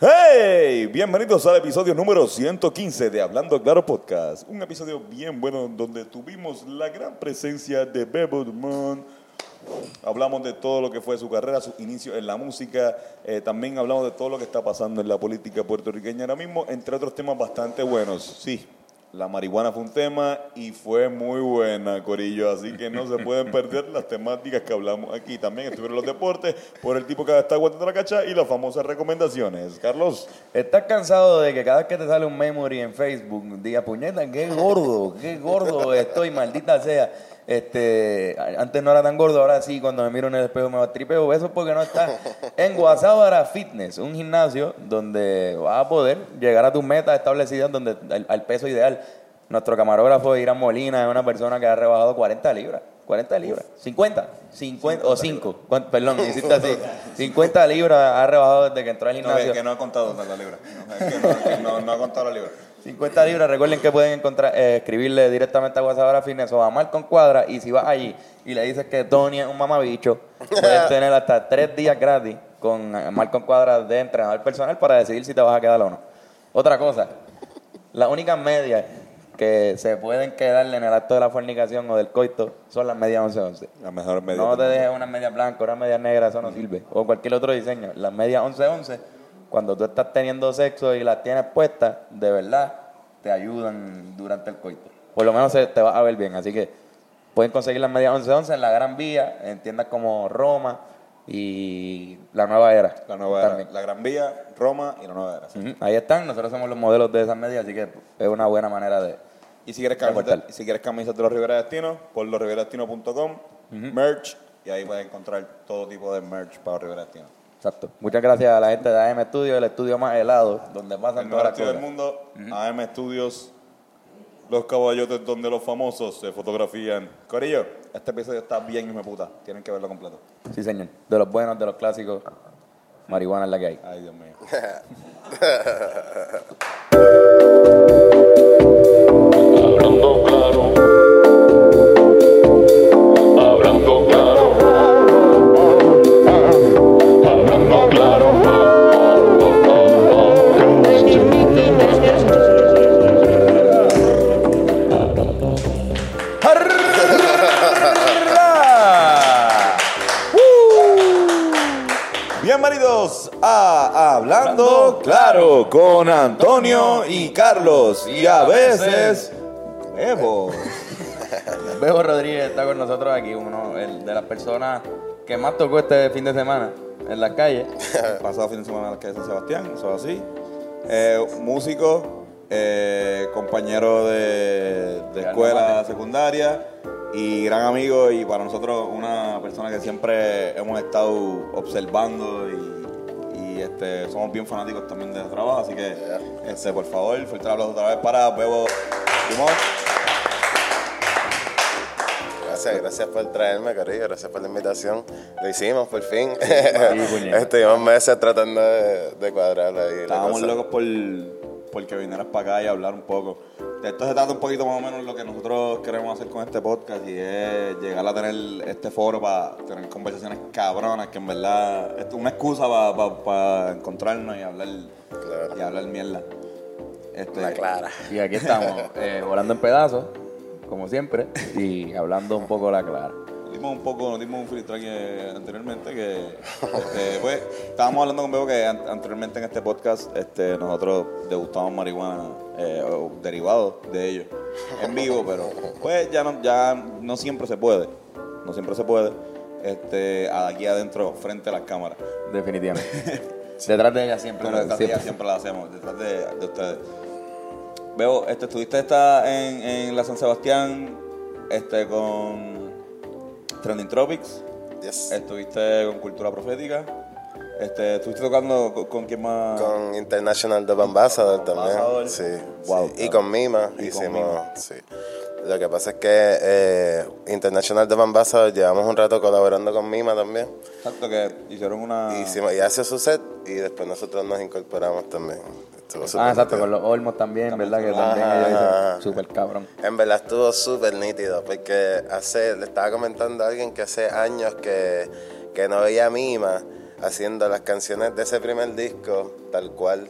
¡Hey! Bienvenidos al episodio número 115 de Hablando Claro Podcast. Un episodio bien bueno donde tuvimos la gran presencia de Bebo Dumont. Hablamos de todo lo que fue su carrera, su inicio en la música. Eh, también hablamos de todo lo que está pasando en la política puertorriqueña ahora mismo, entre otros temas bastante buenos. Sí, la marihuana fue un tema y fue muy buena, Corillo. Así que no se pueden perder las temáticas que hablamos aquí. También estuvieron los deportes por el tipo que está aguantando la cacha y las famosas recomendaciones. Carlos. ¿Estás cansado de que cada vez que te sale un memory en Facebook diga, puñeta, qué gordo, qué gordo estoy, maldita sea? Este, antes no era tan gordo, ahora sí, cuando me miro en el espejo me va a tripeo. Eso es porque no está en Guasábara Fitness, un gimnasio donde vas a poder llegar a tus metas establecidas, donde al, al peso ideal. Nuestro camarógrafo Irán Molina es una persona que ha rebajado 40 libras. 40 libras, 50, 50 o 5, perdón, hiciste así. 50 libras ha rebajado desde que entró al No, gimnasio. es que no he contado la libra. No, es que no, es que no, no he contado la libra. 50 libras, recuerden que pueden encontrar, eh, escribirle directamente a WhatsApp Fitness o a Malcolm Cuadra y si vas allí y le dices que Tony es un mamabicho, puedes tener hasta tres días gratis con eh, Malcolm Cuadra de entrenador personal para decidir si te vas a quedar o no. Otra cosa, las únicas medias que se pueden quedarle en el acto de la fornicación o del coito son las medias 11-11. La mejor media. No te dejes una media blanca, una media negra, eso no sirve. O cualquier otro diseño. Las medias 11-11, cuando tú estás teniendo sexo y las tienes puestas, de verdad, te ayudan durante el coito. Por lo menos te vas a ver bien. Así que pueden conseguir las medias 11-11 en la Gran Vía, en tiendas como Roma y la Nueva Era. La nueva era. La Gran Vía, Roma y la nueva era. sí. Ahí están, nosotros somos los modelos de esas medias, así que es una buena manera de... Y si quieres camisas, si quieres camisas de los Rivera Destinos, por losriveradestinos.com, merch, y ahí puedes encontrar todo tipo de merch para los Rivera Destinos. Exacto. Muchas gracias a la gente de AM Studio, el estudio más helado, donde pasan El todas las estudio del cosas. mundo, AM Studios, los caballotes donde los famosos se fotografían. Corillo, este episodio está bien, hijo de puta. Tienen que verlo completo. Sí, señor. De los buenos, de los clásicos, marihuana es la que hay. Ay, Dios mío. a Hablando Claro con Antonio y Carlos y a veces Evo. Bebo Rodríguez está con nosotros aquí, uno el de las personas que más tocó este fin de semana en las calles. Pasado fin de semana en la calle de San Sebastián, eso es así. Eh, músico, eh, compañero de, de escuela secundaria y gran amigo y para nosotros una persona que siempre hemos estado observando y, y, este, somos bien fanáticos también de su trabajo, así que este, por favor, fuerte aplauso otra vez para Bebo Simón. Gracias, gracias por traerme, cariño, gracias por la invitación. Lo hicimos por fin. puñeta. Estuvimos meses tratando de, de cuadrar ahí. la Estábamos locos por, por que vinieras para acá y hablar un poco. De esto se trata un poquito más o menos lo que nosotros queremos hacer con este podcast y es llegar a tener este foro para tener conversaciones cabronas que en verdad es una excusa para encontrarnos y hablar Claro. y hablar mierda. Este, La clara. Y aquí estamos, eh, volando en pedazos, como siempre, y hablando un poco la clara. Un poco, nos dimos un filtro aquí eh, anteriormente que este, pues, estábamos hablando con Bebo que an- anteriormente en este podcast este, nosotros degustamos marihuana eh, o derivados de ello en vivo, pero pues ya no, ya no siempre se puede, no siempre se puede, este, aquí adentro frente a las cámaras. Definitivamente. Detrás de ella siempre. Pero detrás de ella siempre la hacemos, detrás de, de ustedes. Veo, este, estuviste esta en, en la San Sebastián este, con Trending Tropics. Yes. Estuviste con Cultura Profética. Este, estuviste tocando con, con quién más. Con International Dub Ambassador también. Sí. Wow, sí. Y con Mima Y con hicimos. Mima. Sí. Lo que pasa es que eh, International Dub Ambassador llevamos un rato colaborando con Mima también. Exacto, que hicieron una. Hicimos, y hace su set y después nosotros nos incorporamos también. Estuvo Ah, exacto, nítido. con los Olmos también, ¿verdad? Que también ellos dicen súper cabrón. En verdad estuvo súper nítido porque hace, le estaba comentando a alguien que hace años que, que no veía a Mima haciendo las canciones de ese primer disco tal cual.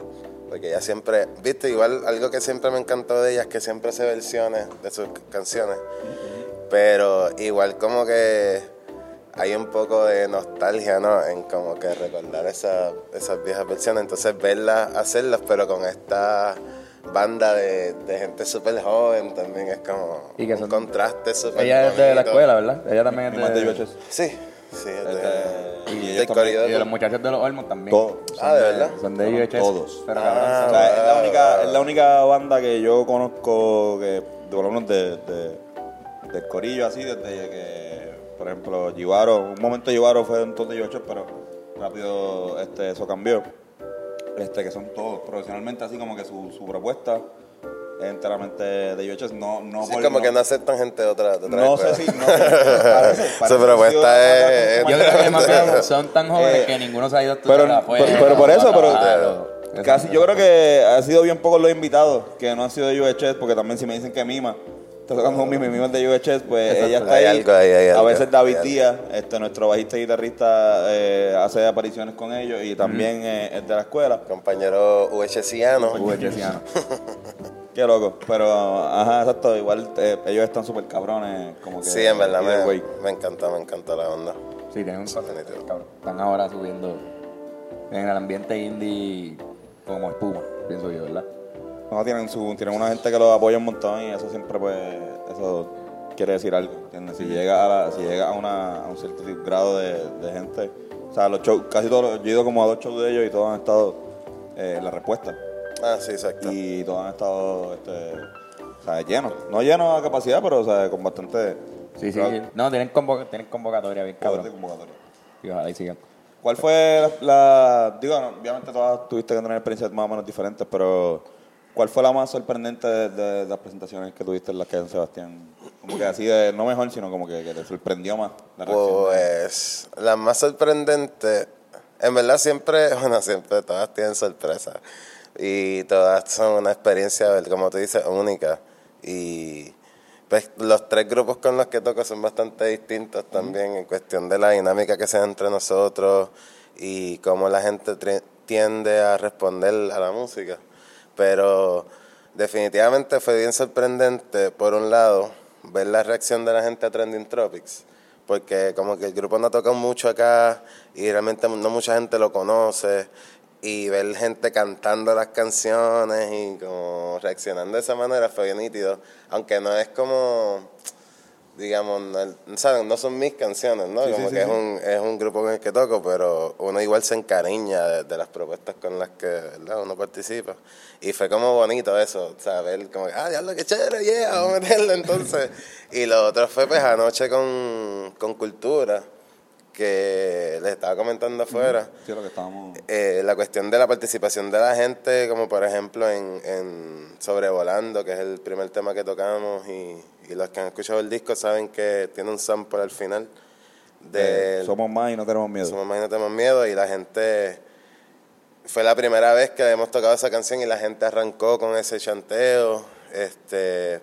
Porque ella siempre, viste, igual algo que siempre me encantó de ella es que siempre hace versiones de sus canciones. Pero igual como que hay un poco de nostalgia, ¿no? En como que recordar esa- esas viejas versiones. Entonces verlas, hacerlas, pero con esta banda de, de gente súper joven también es como Y que un son- contraste súper Ella es de la escuela, ¿verdad? Ella también es de. Sí, sí, de, Este, y ellos también- Y los muchachos de los Olmos también. Todos. Son Ah, ¿de verdad? Son de UHS. Todos. Pero Ah, O sea, es la única, es la única banda que yo conozco que, de por lo menos de, de- del corillo así, desde que, por ejemplo, Givaro, un momento Givaro fue un ton de 8, pero rápido este, eso cambió. Este, que son todos profesionalmente así como que su, su propuesta es enteramente de UHS, no, no Sí, por- como que no aceptan gente de otra, de otra no sé si, no Su propuesta es- Yo creo que más bien son tan jóvenes Eh, que ninguno se ha ido a estudiar pero, afuera. pero, pero por eso, pero Claro. casi yo creo que ha sido bien pocos los invitados que no han sido de UHS, porque también si me dicen que Mima está tocando con Mima y Mima es de UHS, pues Exacto. ella está Hay ahí. algo ahí, hay a veces David Díaz, este, nuestro bajista y guitarrista, eh, hace apariciones con ellos y también eh, es de la escuela. Compañero UHCiano. UHSiano. Qué loco, pero ajá, exacto, igual eh, ellos están súper cabrones, como que Sí, en verdad me, me encanta, me encanta la onda. Sí, tienen un cabrón. Están ahora subiendo en el ambiente indie como espuma, pienso yo, ¿verdad? No, tienen, su, tienen una gente que los apoya un montón y eso siempre, pues, eso quiere decir algo, ¿entiendes? Si llega a, la- si llega a, una, a un cierto grado de, de gente, o sea, los shows, casi todos, los- yo he ido como a dos shows de ellos y todos han estado eh, en la respuesta. Ah, sí, exacto. Y todos han estado, este, o sea, llenos. No llenos a capacidad, pero, o sea, con bastante... Sí, sí. No, tienen, convoca- tienen convocatoria bien de cabrón. convocatoria. Y ojalá y sigan. ¿Cuál fue la, la- digo, no, obviamente todas tuviste que tener experiencias más o menos diferentes, pero ¿cuál fue la más sorprendente de, de- de las presentaciones que tuviste en las que San Sebastián? Como que así de, no mejor, sino como que, que te sorprendió más la reacción. de- Pues la más sorprendente, en verdad siempre, bueno, siempre todas tienen sorpresa y todas son una experiencia, como tú dices, única y pues los tres grupos con los que toco son bastante distintos también en cuestión de la dinámica que se da entre nosotros y cómo la gente tiende a responder a la música. Pero definitivamente fue bien sorprendente, por un lado, ver la reacción de la gente a Trending Tropics, porque como que el grupo no toca mucho acá y realmente no mucha gente lo conoce y ver gente cantando las canciones y como reaccionando de esa manera fue bien nítido, aunque no es como digamos, no, ¿saben? no son mis canciones, ¿no? Sí, como sí, que sí, es. Un, es un grupo con el que toco, pero uno igual se encariña de, de las propuestas con las que ¿verdad? uno participa. Y fue como bonito eso, saber como, ah, diablo, qué chévere, yeah, vamos a meterlo entonces. y lo otro fue pues anoche con, con Cultura, que les estaba comentando afuera. Sí, lo que estábamos... Eh, la cuestión de la participación de la gente, como por ejemplo en, en Sobrevolando, que es el primer tema que tocamos, y, y los que han escuchado el disco saben que tiene un sample al final de Eh, somos más y no tenemos miedo. Somos Más y No Tenemos Miedo, y la gente. Fue la primera vez que hemos tocado esa canción y la gente arrancó con ese chanteo. Este,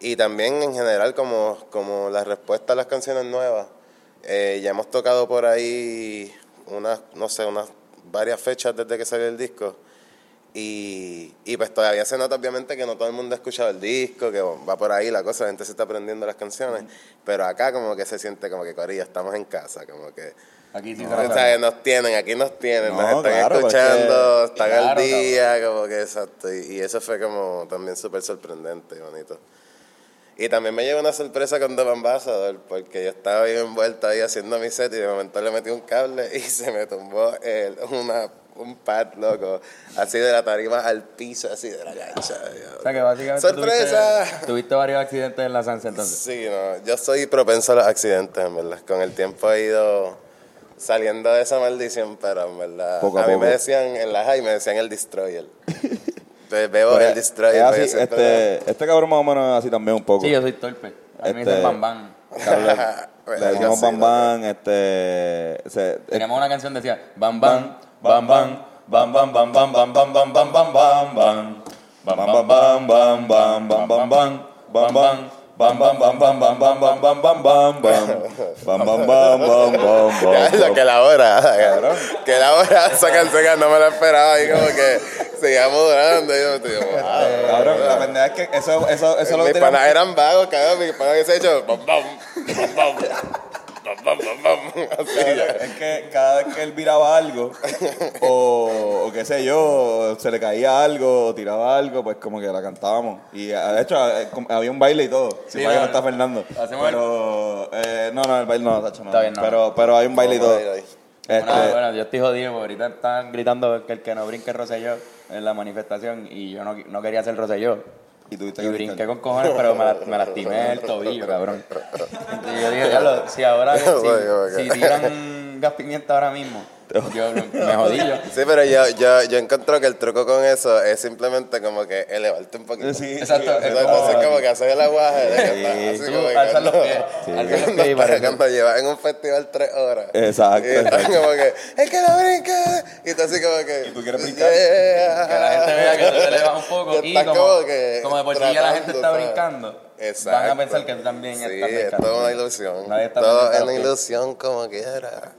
y también en general, como, como la respuesta a las canciones nuevas. Eh, ya hemos tocado por ahí unas, no sé, unas varias fechas desde que salió el disco. Y, y pues todavía se nota obviamente que no todo el mundo ha escuchado el disco, que va por ahí la cosa, la gente se está aprendiendo las canciones. Pero acá como que se siente como que Corillo, estamos en casa, como que... Aquí sí o se la sea, saben. que nos tienen, aquí nos tienen, No, nos están claro, pero es escuchando, están Claro, al día, como que exacto. Y, y eso fue como también súper sorprendente y bonito. Y también me llevó una sorpresa con The Ambassador, porque yo estaba bien envuelto ahí haciendo mi set y de momento le metí un cable y se me tumbó el- una, un pad, loco, así de la tarima al piso, así de la cancha. O sea que básicamente ¡Sorpresa! Tuviste, tuviste varios accidentes en la Sanse entonces. Sí, no, yo soy propenso a los accidentes, en verdad. Con el tiempo he ido saliendo de esa maldición, pero en verdad. Poco a mí poco. me decían en la high, me decían el Destroyer. Entonces veo el Destroyer. pues, así, este, este cabrón más o menos es así también un poco. Sí, yo soy torpe. A mí me Este- dicen bam bam. Le decimos sí, Bam loco. Bam, este... se- Teníamos una canción que decía bam bam, bam bam, bam bam bam bam bam bam bam bam bam bam bam. Bam, bam, bam, bam, bam, bam, bam, bam, bam, bam, Bam, bam, bam, bam, bam, bam, bam, bam, bam, bam, bam. Bam, bam, bam, bam, bam, bam, bam. que la hora, que la hora esa canción no me la esperaba y como que seguíamos durando. Y yo, wow. Cabrón, la pendeja es que eso, eso, eso es lo que Mis panas eran vagos, cabrón. Mis panas que se ha hecho. Bam, bam, bam, bam, Es que cada vez que él viraba algo, o, o qué sé yo, se le caía algo, o tiraba algo, pues como que la cantábamos. Y de hecho, eh, había un baile y todo. Si Sí, para que no está Fernando. Pero, eh, no, no, el baile no, Tacho, no. Está bien, no. Pero, pero hay un baile y todo. Este, Bueno, bueno, yo estoy jodido porque ahorita estaban gritando que el que no brinque es Rosselló en la manifestación y yo no, no quería hacer Rosselló. Y que brinqué con cojones, pero me, me lastimé el tobillo, cabrón. Y yo dije, si ahora, si, si tiran gas pimienta ahora mismo, yo me jodí yo. Sí, pero yo, yo, yo encuentro que el truco con eso es simplemente como que elevarte un poquito. Sí, Exacto, sí, es Entonces, como- que hacer el aguaje. de está así como que alzas los pies, cuando estás- parece- Cuando llevas en un festival tres horas. Exacto, Y como que, es que no brinca. Y tú así como que. ¿Y tú quieres brincar? Yeah. Que la gente vea que tú te elevas un poco y estás como, que como de por sí ya la gente está brincando, Exacto. van a pensar que tú también Sí, estás es brincando. toda una ilusión. Todo es una ilusión como quiera.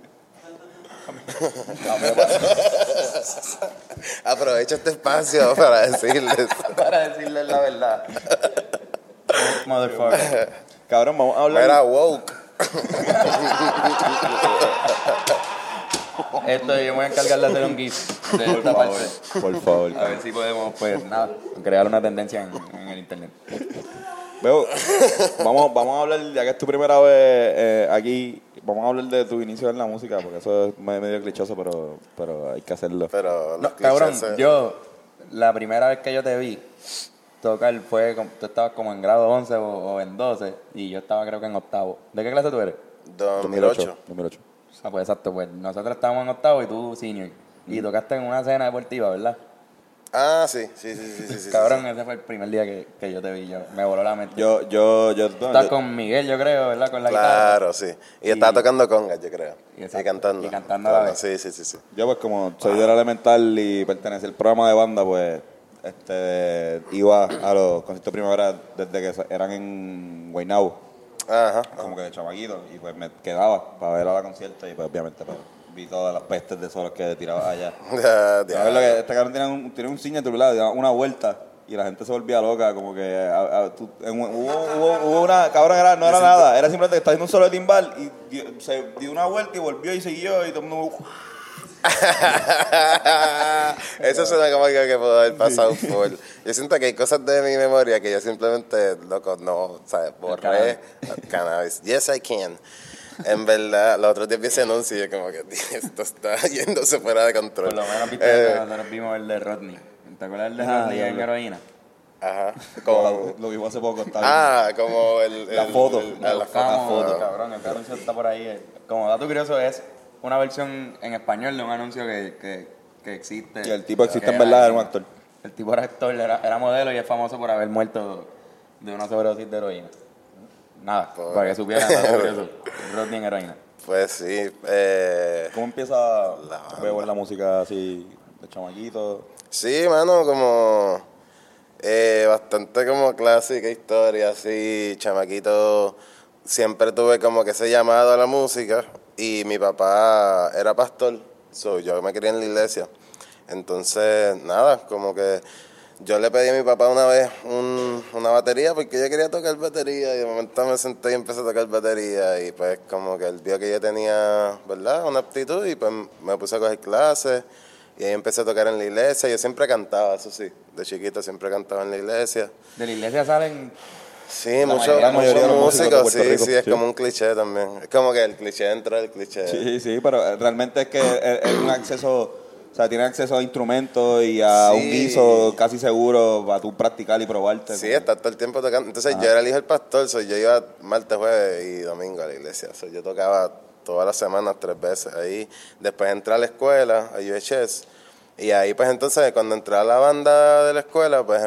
Aprovecho este espacio para decirles. Para decirles la verdad. Motherfucker. Cabrón, vamos a hablar. Era woke. Esto yo me voy a encargar de hacer un GIF de Por esta favor, parte. por favor. A ver si podemos, pues nada, crear una tendencia en, en el internet. Veo, vamos, vamos a hablar, ya que es tu primera vez eh, aquí, vamos a hablar de tu inicio en la música, porque eso es me- medio clichoso, pero, pero hay que hacerlo. Pero No, cabrón, se- yo, la primera vez que yo te vi tocar fue, como- tú estabas como en grado 11 o, o en 12 y yo estaba creo que en octavo. ¿De qué clase tú eres? 2008. 2008. Ah, pues exacto, pues nosotros estábamos en octavo y tú senior. Y tocaste en una cena deportiva, ¿verdad? Ah, sí, sí, sí, sí, sí, sí, sí. Cabrón, ese fue el primer día que, que yo te vi. Yo, me voló la mente. Yo, yo, yo, Estás yo- con Miguel, yo creo, ¿verdad? Con la guitarra. Claro, sí. Y estaba tocando congas, yo creo. Y Y, exacto, cantando. y cantando a la vez. Sí, sí, sí, sí. yo, pues como soy de la elemental y pertenece al programa de banda, pues este iba a los conciertos de primavera desde que eran en Guaynabo, Ajá. como que de chamaquito, y pues me quedaba para ver a la concierto y pues obviamente pues, vi todas las pestes de solos que tiraba allá. Ya. ¿Sabes lo que este cabrón tiene un, tiene un lado, daba una vuelta y la gente se volvía loca, como que a- a- tú- en hubo, hubo, hubo una, cabrón, era, no era nada, era simplemente que estaba haciendo un solo de timbal y dio- se dio una vuelta y volvió y siguió y todo el mundo... Eso suena como algo que puedo haber pasado por. Yo siento que hay cosas de mi memoria que yo simplemente, loco, no, ¿sabes? Borré cannabis. Yes, I can. En verdad, los otros días vi ese anuncio y yo como que esto está yéndose fuera de control. Por lo menos viste Eh, nosotros vimos el de Rodney. ¿Te acuerdas el de Ah, Rodney en heroína? Ajá. Como, lo vimos hace poco, bien. ah, como el, La el- foto. el- ah, la foto. Buscamos, foto. cabrón, el anuncio está por ahí. Como dato curioso es una versión en español de un anuncio que, que, que existe. Y el tipo existe en verdad, era un actor. El tipo era actor, era, era modelo y es famoso por haber muerto de una sobredosis de heroína. Nada, Pobre. para que supieran, curioso. Rodney en heroína. Pues sí. Eh, ¿Cómo empieza La la música así de chamaquito? Sí, mano, como eh, bastante como clásica historia, así, chamaquito. Siempre tuve como que ese llamado a la música y mi papá era pastor, so, yo me crié en la iglesia. Entonces, nada, como que yo le pedí a mi papá una vez un- una batería porque yo quería tocar batería y de momento me senté y empecé a tocar batería y pues como que él vio que yo tenía, ¿verdad? Una aptitud y pues me puse a coger clases y ahí empecé a tocar en la iglesia. Yo siempre cantaba, eso sí, de chiquito siempre cantaba en la iglesia. De la iglesia salen Sí, muchos de los músicos sí, Rico, sí, es sí. como un cliché también. Es como que el cliché dentro del cliché. Sí, sí, pero eh, realmente es que es, es un acceso, o sea, tiene acceso a instrumentos y a Sí. un guiso casi seguro para tú practicar y probarte. Sí, estar todo el tiempo tocando. Entonces yo era el hijo del pastor, so, yo iba martes, jueves y domingo a la iglesia. So, yo tocaba todas las semanas tres veces ahí. Después entré a la escuela, a UHS. Y ahí pues entonces cuando entré a la banda de la escuela, pues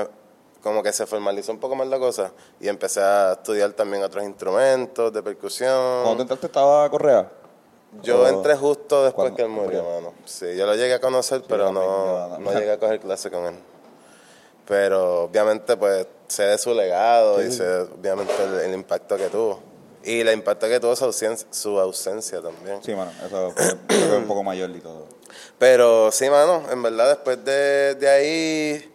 como que se formalizó un poco más la cosa. Y empecé a estudiar también otros instrumentos de percusión. Cuando tú entraste estaba Correa. Yo entré justo después que él murió, mano. Sí, yo lo llegué a conocer, pero yo no, no llegué a coger clase con él. Pero obviamente, pues, sé de su legado y sé, obviamente, el, el impacto que tuvo. Y el impacto que tuvo su ausencia, su ausencia también. Sí, mano, eso que es un poco mayor y todo. Pero sí, mano, en verdad después de, de ahí,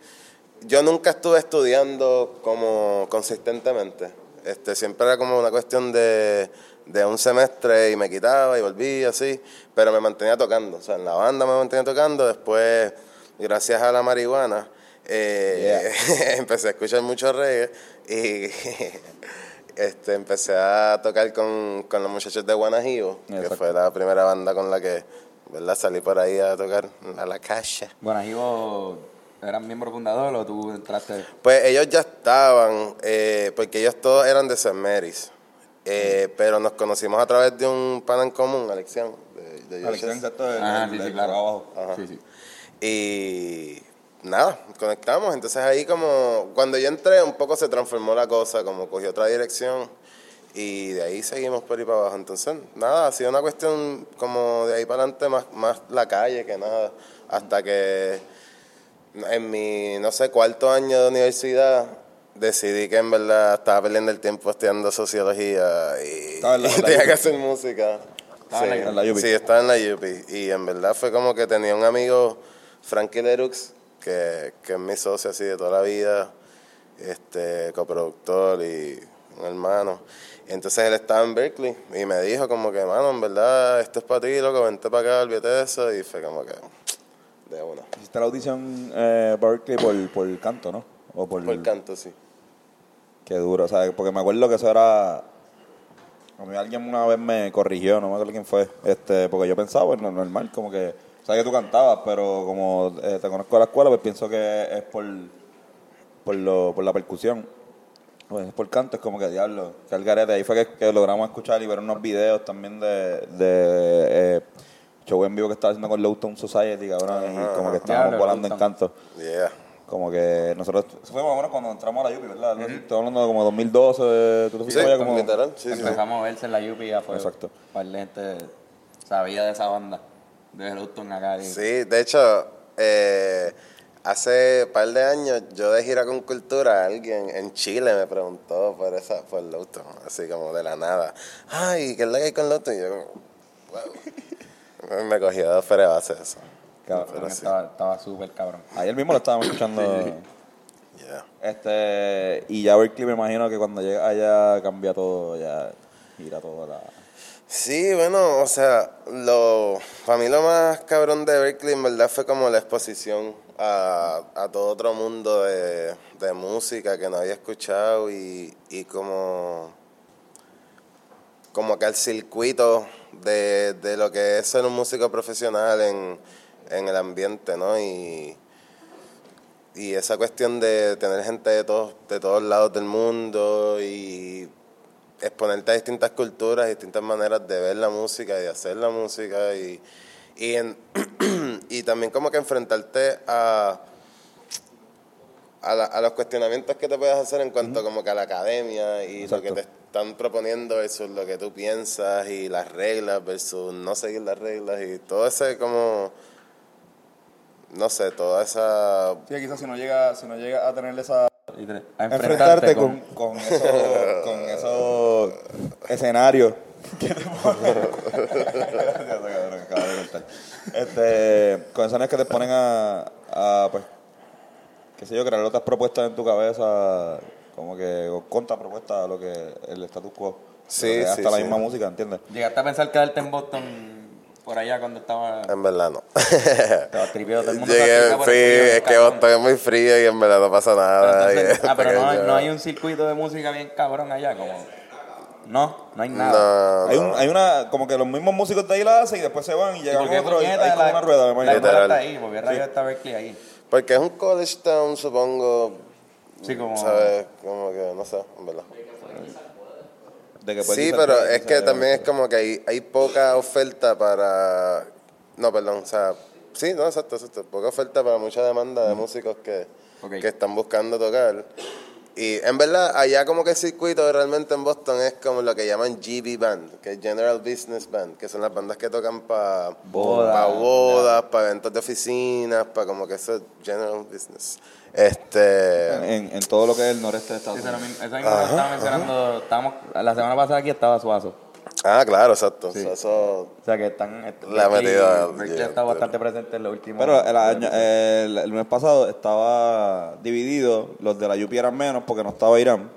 yo nunca estuve estudiando como consistentemente. Este, siempre era como una cuestión de, de un semestre y me quitaba y volvía así, pero me mantenía tocando. O sea, en la banda me mantenía tocando. Después, gracias a la marihuana, eh, empecé a escuchar mucho reggae y este, empecé a tocar con, con los muchachos de Guanajibo, que fue la primera banda con la que ¿verdad? salí por ahí a tocar a la calle. Ivo, ¿eran miembro fundador o tú entraste? Pues ellos ya estaban, eh, porque ellos todos eran de. Mary's. Eh, pero nos conocimos a través de un pan en común, Alexian. De, de exacto, el- Ajá, el- sí, sí, el claro. abajo. Ajá. Sí, sí. Y nada, conectamos. Entonces ahí como, cuando yo entré, un poco se transformó la cosa, como cogió otra dirección. Y de ahí seguimos por ahí para abajo. Entonces, nada, ha sido una cuestión como de ahí para adelante, más, más la calle que nada. Hasta que en mi, no sé, cuarto año de universidad, decidí que en verdad estaba perdiendo el tiempo estudiando sociología y, Estaba en la- y la tenía que hacer música. Estaba Sí, en la sí, estaba en la UPI. Y en verdad fue como que tenía un amigo, Frankie Lerux, que, que es mi socio así de toda la vida, este coproductor y un hermano. Entonces él estaba en Berkeley y me dijo como que, mano, en verdad, esto es para ti, loco, vente para acá, olvídate de eso. Y fue como que, de una. Hiciste la audición eh, Berkeley por, por canto, ¿no? O por, Por canto, sí. Qué duro, o sea, porque me acuerdo que eso era... A mí alguien una vez me corrigió, no me acuerdo quién fue, este, porque yo pensaba, pues, no- normal, como que... Sabes que tú cantabas, pero como eh, te conozco de la escuela, pues pienso que es por, por, lo, por la percusión. Pues es por canto, es como que diablo, que al garete. Ahí fue que, que logramos escuchar y ver unos videos también de, de eh, show en vivo que estaba haciendo con Lowtown Society, cabrón, y como que estábamos volando en canto. Yeah. Como que nosotros, eso fue más o menos cuando entramos a la Yupi, ¿verdad? Estoy hablando de como 2012, tú te fuiste Sí, para allá como... literal, sí, sí. Empezamos a verse en la Yupi y a fuego. Exacto. Un par de gente sabía de esa banda. De Houston acá. y- Sí, de hecho, eh, hace par de años yo de gira con cultura, alguien en Chile me preguntó por esa, por Lowton, así como de la nada. Ay, ¿qué es la que hay con Lowton? Y yo como, wow. me fuera de base eso. Cabrón. Estaba estaba súper cabrón. Ayer mismo lo estábamos escuchando. Yeah. Este, y ya Berkeley me imagino que cuando llega allá cambia todo, ya gira todo la... Sí, bueno, o sea, lo, para mí lo más cabrón de Berkeley en verdad fue como la exposición a, a todo otro mundo de, de música que no había escuchado y, y como, como que el circuito de, de lo que es ser un músico profesional en, en el ambiente, ¿no? Y, y esa cuestión de tener gente de todos, de todos lados del mundo y exponerte a distintas culturas, distintas maneras de ver la música y de hacer la música y, y, en- y también como que enfrentarte a, a, la- a los cuestionamientos que te puedes hacer en cuanto como que a la academia y lo que te están proponiendo versus lo que tú piensas y las reglas versus no seguir las reglas y todo ese como no sé, toda esa Sí, quizás si no llega, si no llega a tener esa... Y te- a Enfrentarte con, con esos con esos escenarios que te ponen... Este, con escenarios que te ponen a, a, pues, qué sé yo, crear otras propuestas en tu cabeza, como que contrapropuestas a lo que el status quo. Sí, sí, Hasta la sí. misma música, ¿entiendes? Llegaste a pensar quedarte en Boston por allá cuando estaba. en verdad no. Estaba tripeado, todo el mundo Llegué, frío, frío, es que cabrón. Boston es muy frío y en verdad no pasa nada. entonces- ah, pero no, hay- no hay un circuito de música bien cabrón allá, como. No, no hay nada. No, Hay, no. un, hay una, como que los mismos músicos de ahí la hacen y después se van y ¿Y llegan qué otros y hay como la- una rueda, me La imagino. rueda Literal. está ahí, porque está Berkeley ahí. Porque es un college town, supongo. Sí, como. ¿Sabes? Como que, no sé, en verdad. De que puede Sí, pero es que también es como que hay, hay poca oferta para... No, perdón, o sea... Sí, no, exacto, exacto. Poca oferta para mucha demanda de músicos que, que están buscando tocar. Y en verdad, allá como que el circuito realmente en Boston es como lo que llaman GB Band, que es General Business Band, que son las bandas que tocan para Bodas. para bodas, para eventos de oficinas, para como que eso es General Business. Este, En, en todo lo que es el noreste de Estados Unidos. eso mismo estaba mencionando. Estábamos, la semana pasada aquí estaba Suazo. ah, claro, exacto. Sí. Eso, O sea que están. La Berkeley- metida, Berkeley yeah, ha estado pero- bastante presente en los últimos. Pero el, año, el, el lunes pasado estaba dividido, los de la UP eran menos porque no estaba Irán.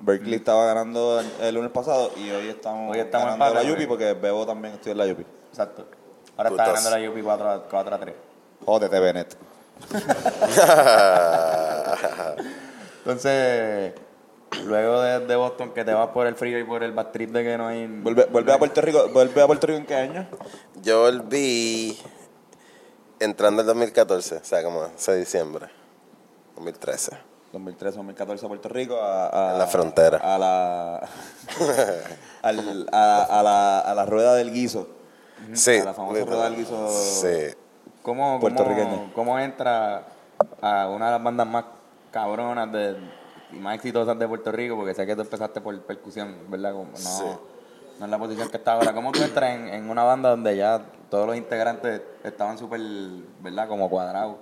Berkeley estaba ganando el, el lunes pasado y hoy estamos, Hoy estamos ganando la empate, UP porque Bebo también estoy en la UP. Exacto. Ahora está ganando la UP 4 a, 4 a 3. Jódete, Bennett. Entonces, luego de, de Boston, que te vas por el frío y por el bad trip de que no hay. ¿Vuelve, vuelve a Puerto Rico vuelve a Puerto Rico en qué año? yo volví entrando el 2014, o sea, como 6 de diciembre, 2013. 2013, 2014 a Puerto Rico a, a- En la frontera. A la, al- a, a la, a la rueda del guiso. Sí. A la famosa rueda del guiso. Sí. ¿Cómo, Puertorriqueño. cómo, cómo entra a una de las bandas más cabronas de, y más exitosas de Puerto Rico? Porque sé que tú empezaste por percusión, ¿verdad? Como no, Sí. no es la posición que está ahora. ¿Cómo tú entras en, en una banda donde ya todos los integrantes estaban súper, ¿verdad? Como cuadrados.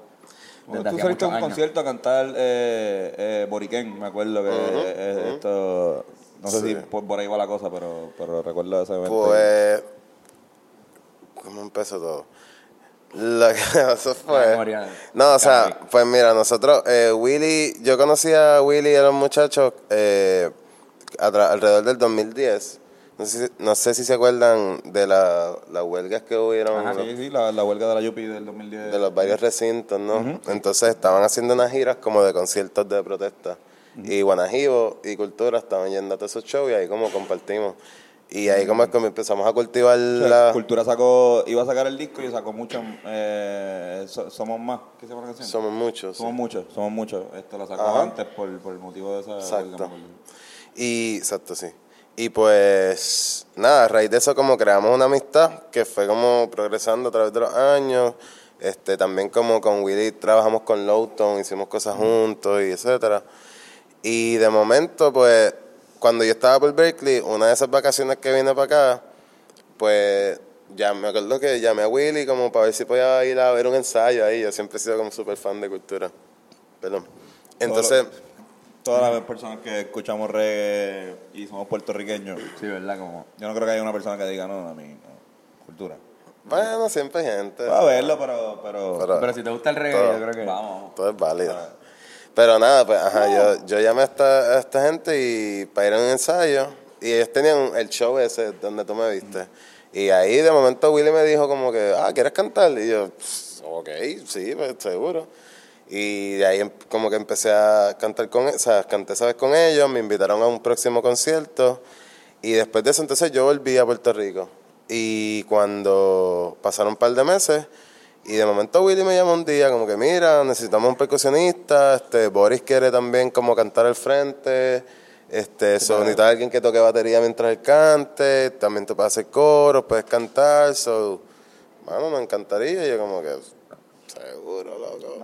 Bueno, tú saliste a un años. concierto a cantar eh, eh, Boriquén, me acuerdo que eh, esto... No sé Sí. si por, por ahí va la cosa, pero, pero recuerdo ese evento. Pues, ¿cómo empezó todo? Lo que La fue... No, o sea, pues mira, nosotros, eh, Willy, yo conocí a Willy y a los muchachos eh, alrededor del 2010. No sé, si, no sé si se acuerdan de la, las huelgas que hubieron Ajá, sí, sí, la, la huelga de la Yupi del 2010. de los varios recintos, ¿no? Entonces estaban haciendo unas giras como de conciertos de protesta. Y Guanajibo y Cultura estaban yendo a todos esos shows y ahí como compartimos. Y ahí como es que empezamos a cultivar O sea, la... Cultura sacó, iba a sacar el disco y sacó mucho, eh, So- Somos Más, ¿qué se llama la canción? Somos muchos. sí. Somos muchos, somos muchos. Esto lo sacó Ajá. antes por, por el motivo de esa Exacto. Y, exacto, sí. Y pues, nada, a raíz de eso como creamos una amistad que fue como progresando a través de los años. Este, también como con Willy trabajamos con Lowton, hicimos cosas juntos y etcétera. Y de momento, pues, cuando yo estaba por Berkeley, una de esas vacaciones que vine para acá, pues, ya me acuerdo que llamé a Willy como para ver si podía ir a ver un ensayo ahí. Yo siempre he sido como súper fan de cultura. Perdón. Entonces, Todas las personas que escuchamos reggae y somos puertorriqueños, Sí, ¿verdad? Como... yo no creo que haya una persona que diga, no, a mí, no, cultura. bueno, siempre hay gente. Puedo verlo, pero... pero, Pero- Pero si te gusta el reggae, todo. yo creo que... vamos. Todo es válido. Pero nada, pues ajá, yo, yo llamé a esta, a esta gente y para ir a un ensayo y ellos tenían el show ese donde tú me viste. Y ahí de momento Willy me dijo como que, ah, ¿quieres cantar? Y yo, "Pss, ok, sí, pues seguro. Y de ahí em- como que empecé a cantar con, o sea, canté esa vez con ellos, me invitaron a un próximo concierto y después de eso entonces yo volví a Puerto Rico. Y cuando pasaron un par de meses, y de momento Willy me llama un día como que, mira, necesitamos un percusionista, este, Boris quiere también como cantar al frente, este, so, necesita alguien que toque batería mientras él cante, también te puede hacer coros, puedes cantar, so, mano, me encantaría, y yo como que, seguro, loco.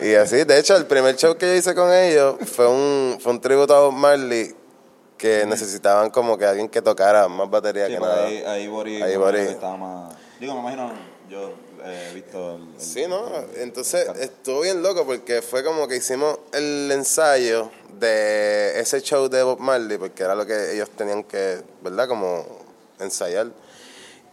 Y, y así, de hecho, el primer show que yo hice con ellos fue un, fue un tributo a Bob Marley, que necesitaban como que alguien que tocara más batería Sí, que pero nada. ahí, ahí Boris, Ahí Boris. estaba más... Digo, me imagino, yo eh, he visto... el- el- Sí, ¿no? Entonces estuvo bien loco porque fue como que hicimos el ensayo de ese show de Bob Marley, porque era lo que ellos tenían que, ¿verdad? Como ensayar.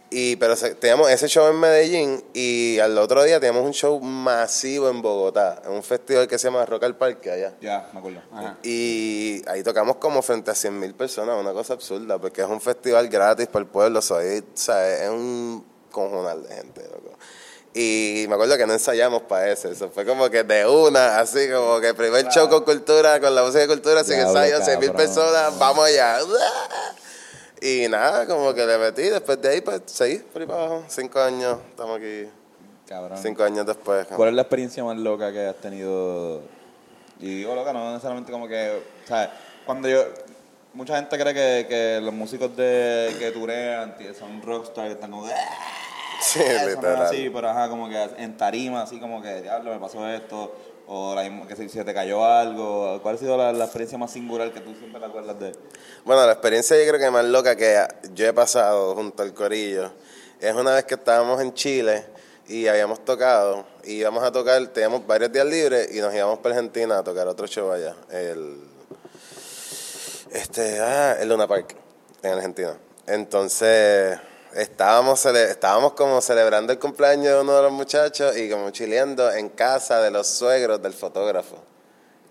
Y, pero teníamos ese show en Medellín y al otro día teníamos un show masivo en Bogotá, en un festival que se llama Rock al Parque allá. Ya, me acuerdo. Ajá. Y ahí tocamos como frente a 100 mil personas, una cosa absurda, porque es un festival gratis para el pueblo, soy, ¿sabes? es un cojonal de gente, loco. Y me acuerdo que no ensayamos para ese, eso fue como que de una, así como que primer show con cultura, con la música de cultura, sin ensayo, 100 mil personas, vamos allá. Y nada, como que le metí, después de ahí pues seguí por ahí para abajo, cinco años, estamos aquí, Cabrón. cinco años después. ¿Cuál es la experiencia más loca que has tenido? Y digo loca, no necesariamente como que, ¿sabes? Cuando yo, mucha gente cree que, que los músicos de que turean son rockstar, que están como, "Ah", Sí, "Ah, eso no es literal. así, pero ajá, como que en tarima, así como que, diablo, me pasó esto, o la misma- que se, se te cayó algo. ¿Cuál ha sido la, la experiencia más singular que tú siempre te acuerdas de? Bueno, la experiencia yo creo que más loca que yo he pasado junto al Corillo es una vez que estábamos en Chile y habíamos tocado y íbamos a tocar, teníamos varios días libres y nos íbamos para Argentina a tocar otro show allá, el este, ah, el Luna Park en Argentina. Entonces, estábamos cele- estábamos como celebrando el cumpleaños de uno de los muchachos y como chileando en casa de los suegros del fotógrafo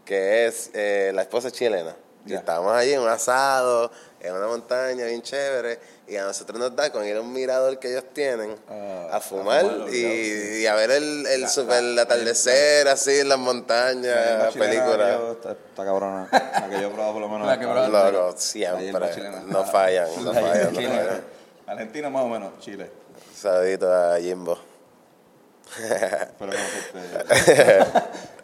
que es eh, la esposa chilena. Y estábamos allí en un asado, en una montaña bien chévere, y a nosotros nos da con ir a un mirador que ellos tienen Ah, a fumar a y, y a ver el, el, La- super, la- el atardecer así en las montañas, La película. Está, está cabrona. La que yo he probado por lo menos. La que probaste. Loco, siempre, no fallan, no La fallan, no fallan. Argentina más o menos, Chile. Saludito a Jimbo. Pero conocerte.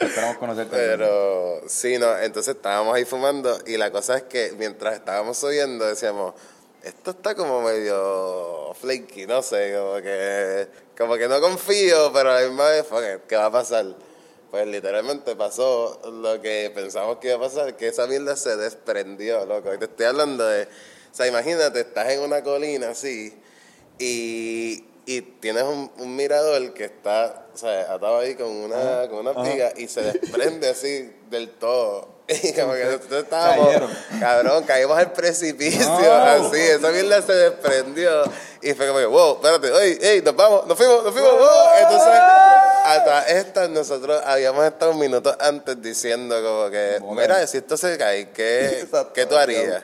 Esperamos conocerte. Pero sí, no, entonces estábamos ahí fumando y la cosa es que mientras estábamos subiendo decíamos, esto está como medio flaky, no sé, como que, como que no confío, pero a la misma vez, ¿qué va a pasar? Pues literalmente pasó lo que pensamos que iba a pasar, que esa mierda se desprendió, loco. Y te estoy hablando de, o sea, imagínate, estás en una colina así y, y tienes un, un mirador que está, o sea, atado ahí con una, con una piga y se desprende así del todo. Y como que nosotros estábamos, Cayeron. cabrón, caímos al precipicio, No. así, esa mierda se desprendió. Y fue como que, wow, espérate, oye, ey, nos vamos, nos fuimos, nos fuimos, wow. Entonces, hasta esta, nosotros habíamos estado un minuto antes diciendo como que, Como que- mira, si esto se cae, ¿qué, Exacto, ¿qué tú harías?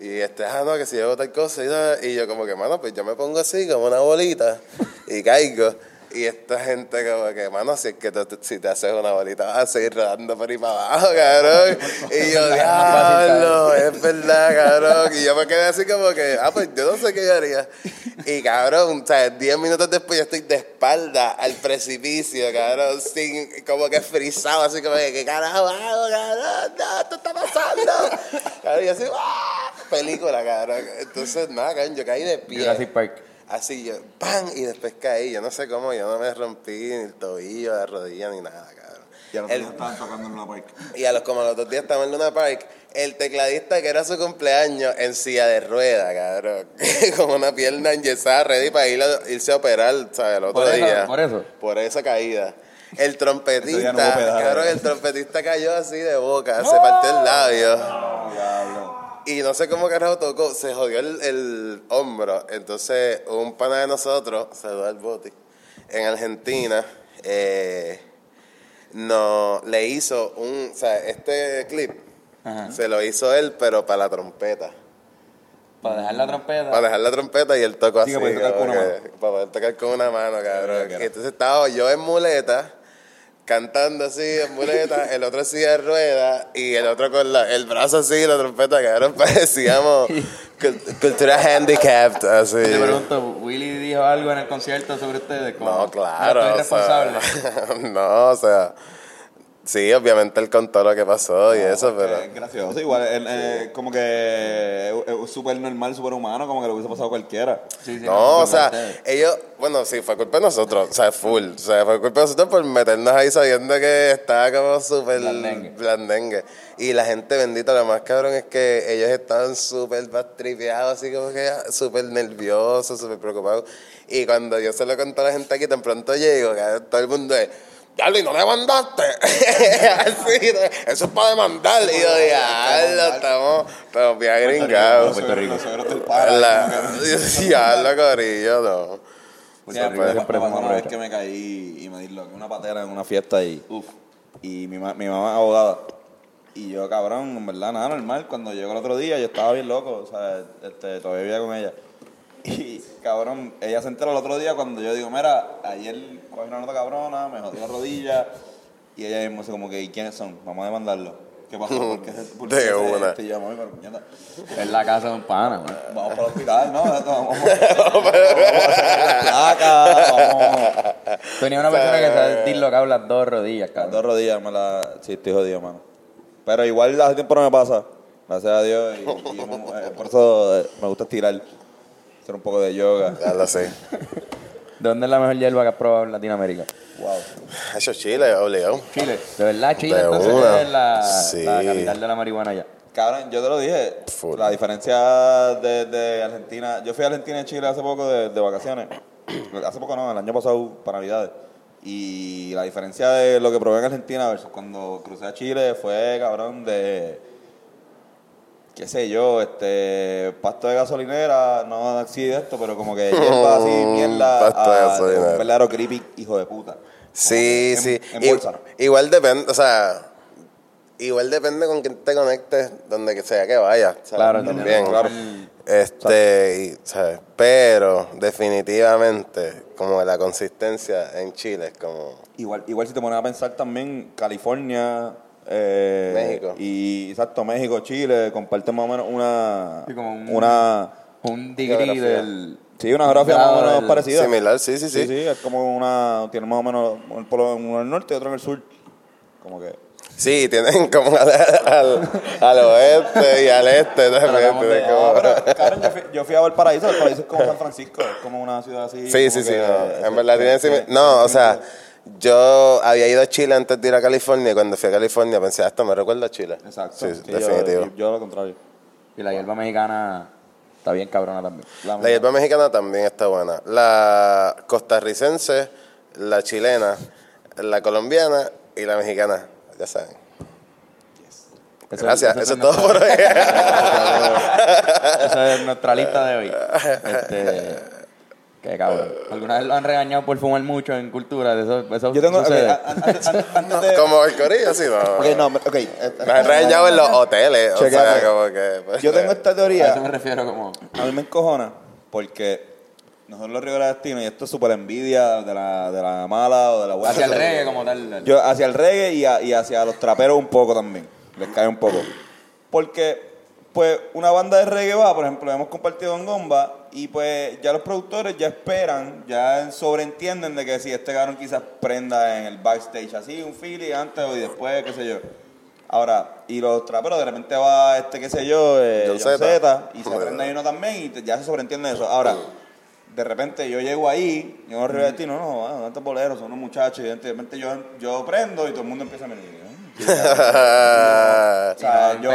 Y este, ah, no, que si yo hago tal cosa y, y yo como que, mano, pues yo me pongo así como una bolita y caigo. Y esta gente como que, mano, si es que tú- si te haces una bolita vas a seguir rodando por ahí para abajo, cabrón. Y yo, diablo, es verdad, cabrón. Y yo me quedé así como que, ah, pues yo no sé qué yo haría. Y cabrón, o sea, 10 minutos después yo estoy de espalda al precipicio, cabrón, sin, como que frisado, así como que, ¿qué carajo hago, cabrón? No, esto está pasando. Cabrón, y así, ¡ah! Película, cabrón. Entonces, nada, cabrón, yo caí de pie. Jurassic Park. Así yo, ¡pam! Y después caí. Yo no sé cómo, yo no me rompí ni el tobillo, la rodilla, ni nada, cabrón. Y a los El- días estaban tocando en una park. y a los como a los dos días estamos en Luna Park, el tecladista que era su cumpleaños en silla de rueda, cabrón. Con una pierna enyesada, ready para ir a- irse a operar, ¿sabes? El otro Por eso, día. por eso. Por esa caída. El trompetista, no cabrón, el trompetista cayó así de boca, se partió el labio. Diablo. Y no sé cómo carajo tocó, se jodió el, el hombro. Entonces, un pana de nosotros, saludó al Boti, en Argentina, eh, no, le hizo un. O sea, este clip Ajá. se lo hizo él, pero para la trompeta. Para dejar la trompeta. Para dejar la trompeta y él tocó Sí, así. tocar con una que- Para poder tocar con una mano, cabrón. Y entonces estaba yo en muleta, cantando así en muleta, el otro así de rueda y el otro con la, el brazo así, la trompeta, cabrón. Parecíamos cult- cultura handicapped, así. Te pregunto, ¿Willy dijo algo en el concierto sobre ustedes? Como, No, claro. "No estoy o sea, responsable. no, o sea. Sí, obviamente él contó lo que pasó y eso, pero. Es gracioso, igual, él, eh, como que súper normal, súper humano, como que lo hubiese pasado a cualquiera. Sí, sí, No, o fue sea, ellos, bueno, sí, fue culpa de nosotros, o sea, full, o sea, fue culpa de nosotros por meternos ahí sabiendo que estaba como súper Blandengue. blandengue. Y la gente bendita, lo más cabrón es que ellos estaban súper tripeados, así como que súper nerviosos, súper preocupados. Y cuando yo se lo conté a la gente aquí, tan pronto llego, todo el mundo es... Diablo, y no demandaste. Así, eso es para demandar. Y yo, diablo, estamos, estamos bien gringados. Puerto Rico. Diablo, corillo, no. Una vez que me caí y me disloqué una patera en una fiesta y uf, y mi, ma- mi mamá es abogada. Y yo, cabrón, en verdad, nada normal. Cuando llegó el otro día, yo estaba bien loco, o sea, este, todavía vivía con ella. Y, cabrón, ella se enteró el otro día cuando yo digo, mira, ayer cogí una nota cabrona, me jodí la rodilla. Y ella mismo dice como que, ¿y quiénes son? Vamos a demandarlo. ¿Qué pasó? ¿Por qué, por qué De se- una. puñeta, Es la casa de un pana, man. Vamos para el hospital, ¿no? Vamos, vamos, vamos a hacer las placas, vamos... Tenía una persona que se ha dislocado las dos rodillas, Las cabrón. dos rodillas me la... Sí, estoy jodido, mano. Pero igual hace tiempo no me pasa. Gracias a Dios. Y, y eh, por eso eh, me gusta estirar. Hacer un poco de yoga. Ya lo sé. ¿De dónde es la mejor hierba que has probado en Latinoamérica? Wow. Eso Chile, obligado. Chile. ¿De verdad Chile De entonces una. es la, Sí. la capital de la marihuana ya? Cabrón, yo te lo dije. Full. La diferencia de, de Argentina. Yo fui a Argentina y Chile hace poco de, de vacaciones. hace poco no, el año pasado para Navidades. Y la diferencia de lo que probé en Argentina versus cuando crucé a Chile fue, cabrón, de. Qué sé yo, este. pasto de gasolinera, no así de esto, pero como que hierba así, mierda. Pasto de a- gasolinera. un verdadero creepy, hijo de puta. Sí, en- sí. en I- bolsa. igual depende, o sea, igual depende con quién te conectes, donde que sea que vayas. Claro, también. claro. Este, y, ¿sabes? Pero definitivamente, como la consistencia en Chile es como... Igual, igual si te pones a pensar también, California, eh, México. Y exacto, México, Chile, comparten más o menos una. Sí, como un- una Un degree del... sí, una geografía más o menos del- parecida. Similar, sí, sí, Sí, sí. sí, es como una. Tiene más o menos un polo uno en el norte y otro en el sur. Como que. Sí, tienen como al, al, al oeste y al este también. De- tienen como- No, pero, cabrón, yo, fui, yo fui a Valparaíso. Valparaíso es como San Francisco, es como una ciudad así. Sí, sí, sí. no. En verdad tienen No, o sea, yo había ido a Chile antes de ir a California y cuando fui a California pensé, "Ah, esto me recuerda a Chile. Exacto. Sí, definitivo. Yo, yo lo contrario. Y la hierba mexicana está bien cabrona también. La, La hierba mexicana también está buena. La costarricense, la chilena, la colombiana y la mexicana. Ya saben. Eso- Gracias. eso Eso es todo por hoy. Esa es nuestra lista de hoy. Este, qué cabrón. ¿Alguna vez lo han regañado por fumar mucho en cultura? Eso, eso Yo tengo. ok, sucede. a- a- antes, antes- antes de. Como el corillo, sí, no. Ok, no, ok. eh, Me han regañado en los hoteles. O Chequéate. sea, como que. pues, Yo tengo esta A eso teoría. me refiero como... A mí me encojona porque nosotros los Rivera Destino, y esto es súper envidia de la, de la mala o de la buena. Hacia el reggae como tal. Yo hacia el reggae y, a- y hacia los traperos un poco también. Les cae un poco. Porque, pues, una banda de reggae va, por ejemplo, hemos compartido en Gomba y pues ya los productores ya esperan, ya sobreentienden de que si este cabrón quizás prenda en el backstage así, un feeling antes y después, qué sé yo. Ahora, y los traperos de repente va este, qué sé yo, eh, John John Zeta. Zeta, y se prende ahí uno también y te- ya se sobreentiende eso. Ahora, de repente yo llego ahí, yo en Rivera Destino, no, no, estos boleros son unos muchachos, y de repente yo, yo prendo y todo el mundo empieza a venir. ¿no? O sea, yo,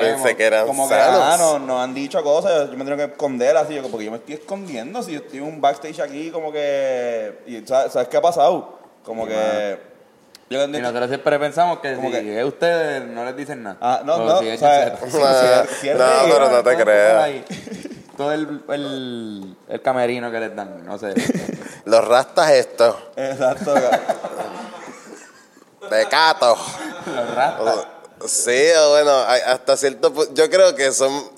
pensé que eran como que ah, no, han dicho cosas, yo me tengo que esconder así, yo, porque yo me estoy escondiendo, si yo estoy en un backstage aquí, como que. Y, ¿sabes, ¿sabes qué ha pasado? Como que. Yo Y nosotros siempre pensamos que Como si que- es ustedes no les dicen nada. Ah, no, no, si o sea, si no, reggae, pero no te creas. Todo el, el, el camerino que les dan, no sé. Los rastas estos, Exacto. Cabrón. de cato. Los rastas. Sí, o bueno, hasta cierto punto. Yo creo que son.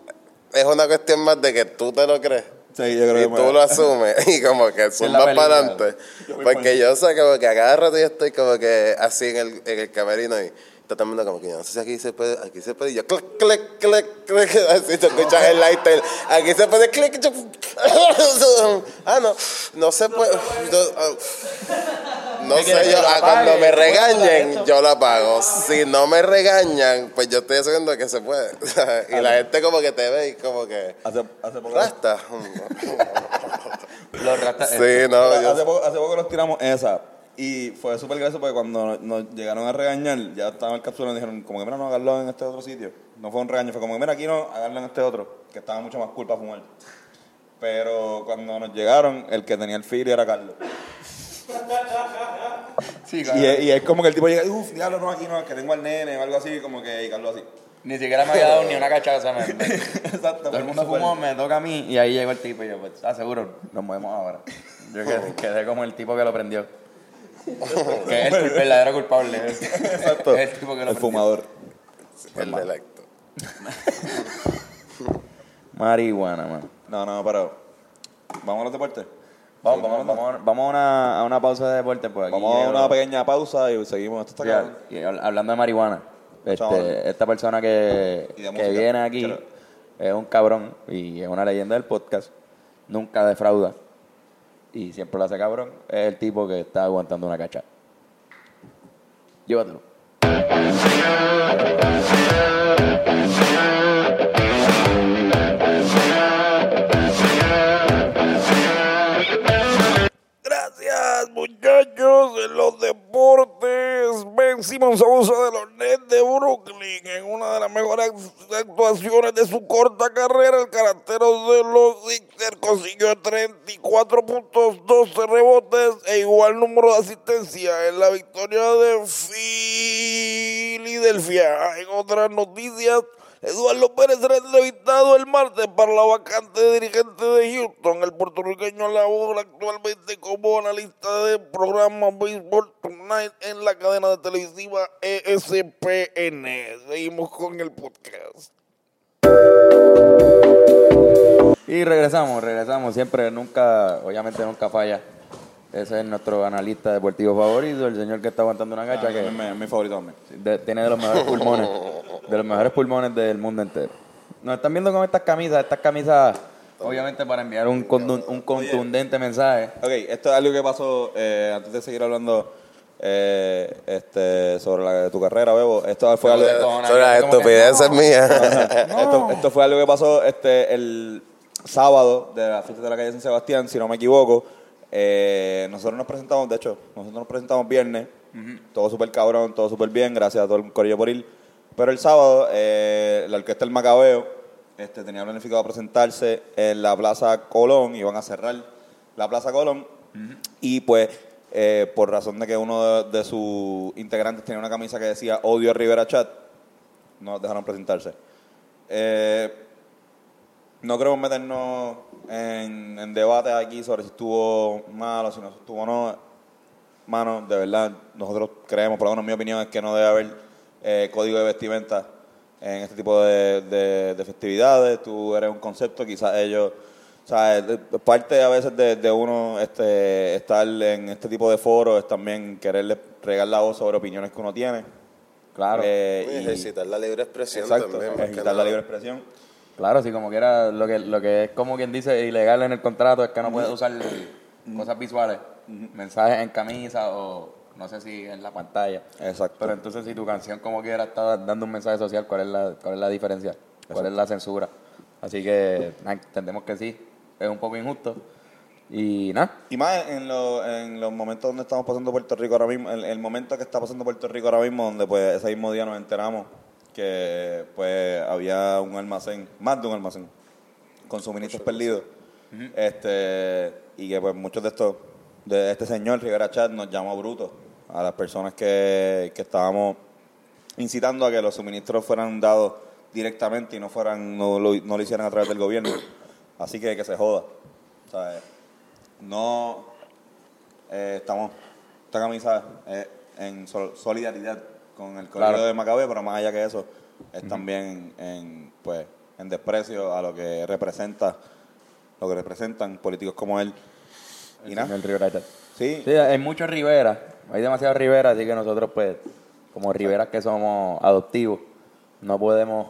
Es una cuestión más de que tú te lo crees. Sí, yo creo y que tú me- lo asumes y como que película. para adelante. Yo Porque yo sé como que a cada rato yo estoy como que así en el, en el camerino y está todo el mundo como que yo no sé si aquí se puede, aquí se puede y yo clic, clic, clic, clic, así te escuchas el lighter, aquí se puede clic, yo- ah no, no se puede, ah, no ¿Qué quieres, sé yo, ah, cuando me ¿Puedo regañen yo lo apago, si no me regañan pues yo estoy asumiendo que se puede y la gente como que te ve y como que Hace, hace poco. rasta. Los rastas. Sí, no, yo- hace, poco, hace poco nos tiramos esa. Y fue súper gracioso porque cuando nos llegaron a regañar, ya estaba en el cápsula y nos dijeron, como que mira, no, haganlo en este otro sitio. No fue un regaño, fue como que mira, aquí no, haganlo en este otro, que estaba mucho más cool para fumar. Pero cuando nos llegaron, el que tenía el feel era Carlos. Sí, Y, es- y es como que el tipo llega, uff, diablo, no, aquí no, que tengo al nene o algo así, como que, y Carlos así. Ni siquiera me había dado ni una cachaza. me- me- Exacto. Todo el mundo fumó, me toca a mí y ahí llegó el tipo y yo, pues, aseguro, nos movemos ahora. Yo quedé, quedé como el tipo que lo prendió. que es el verdadero culpable. Exacto. Es el tipo que lo el prendió. fumador. el del acto. Marihuana, mano. No, no, pero. Vamos a los deportes. Vamos, vamos, vamos, vamos a, una, a una pausa de deporte. Pues aquí Vamos a una pequeña pausa y seguimos. Esto está y hablando de marihuana, este, esta persona que, que viene aquí es un cabrón y es una leyenda del podcast. Nunca defrauda y siempre lo hace cabrón. Es el tipo que está aguantando una cacha. Llévatelo. Deportes. Ben Simmons abusa de los Nets de Brooklyn en una de las mejores actuaciones de su corta carrera. El caractero de los Sixers consiguió 34 puntos, 12 rebotes e igual número de asistencia en la victoria de Filadelfia. En otras noticias, Eduardo Pérez será entrevistado el martes para la vacante de dirigente de Houston. El puertorriqueño labora actualmente como analista de programa Baseball Tonight en la cadena de televisiva ESPN. Seguimos con el podcast. Y regresamos, regresamos. Siempre, nunca, obviamente nunca falla. Ese es nuestro analista deportivo favorito, el señor que está aguantando una gacha Ah, que es mi, mi favorito también. de- tiene de los mejores pulmones, de los mejores pulmones del mundo entero. Nos están viendo con estas camisas, estas camisas, obviamente para enviar un, condu- un contundente mensaje. Ok, esto es algo que pasó eh, antes de seguir hablando eh, este, sobre la, tu carrera, Bebo. Esto fue algo. Sobre las estupideces mías. esto, esto fue algo que pasó este, el sábado de la fiesta de la calle San Sebastián, si no me equivoco. Eh, nosotros nos presentamos, de hecho, nosotros nos presentamos viernes, todo súper cabrón, todo súper bien, gracias a todo el corillo por ir. Pero el sábado, eh, la orquesta El Macabeo este, tenía planificado presentarse en la Plaza Colón, iban a cerrar la Plaza Colón, y pues, eh, por razón de que uno de, de sus integrantes tenía una camisa que decía Odio a Rivera Chat, no dejaron presentarse. Eh, no queremos meternos en, en debates aquí sobre si estuvo malo, si no estuvo no. Mano, de verdad, nosotros creemos, por lo menos mi opinión es que no debe haber eh, código de vestimenta en este tipo de, de- de festividades. Tú eres un concepto, quizás ellos, o sea, parte a veces de, de uno este, estar en este tipo de foros es también quererle regar la voz sobre opiniones que uno tiene. Claro, Eh, Y ejercitar la libre expresión exacto, también. ejercitar la libre expresión. Claro, si como quiera, lo que, lo que es como quien dice ilegal en el contrato es que no puedes usar cosas visuales, mensajes en camisa o no sé si en la pantalla. Exacto. Pero entonces si tu canción como quiera está dando un mensaje social, ¿cuál es la, cuál es la diferencia? ¿Cuál es la censura? Así que entendemos que sí, es un poco injusto. Y nada, Y más en, lo- en los momentos donde estamos pasando Puerto Rico ahora mismo, el, el momento que está pasando Puerto Rico ahora mismo, donde pues ese mismo día nos enteramos que pues había un almacén, más de un almacén, con suministros perdidos. este Y que pues muchos de estos, de este señor Rivera Chat nos llamó brutos a las personas que, que estábamos incitando a que los suministros fueran dados directamente y no fueran no lo, no lo hicieran a través del gobierno. Así que que se joda. O sea, eh, no eh, estamos esta camisa eh, en sol- solidaridad con el colegio Claro. de Macabe, pero más allá que eso, es también en pues en desprecio a lo que representa, lo que representan políticos como él. Y nada, el Rivera sí, Sí, hay muchos Rivera, hay demasiados Rivera, así que nosotros pues, como Riveras que somos adoptivos, no podemos,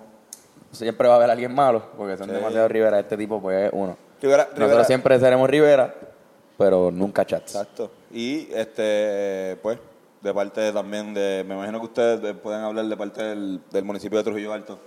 siempre va a haber alguien malo, porque son Sí. demasiados Rivera, este tipo pues es uno. Rivera- Nosotros Rivera- siempre seremos Rivera, pero nunca chats. Exacto. Y este, pues, de parte también de, me imagino que ustedes eh, pueden hablar de parte del, del municipio de Trujillo Alto,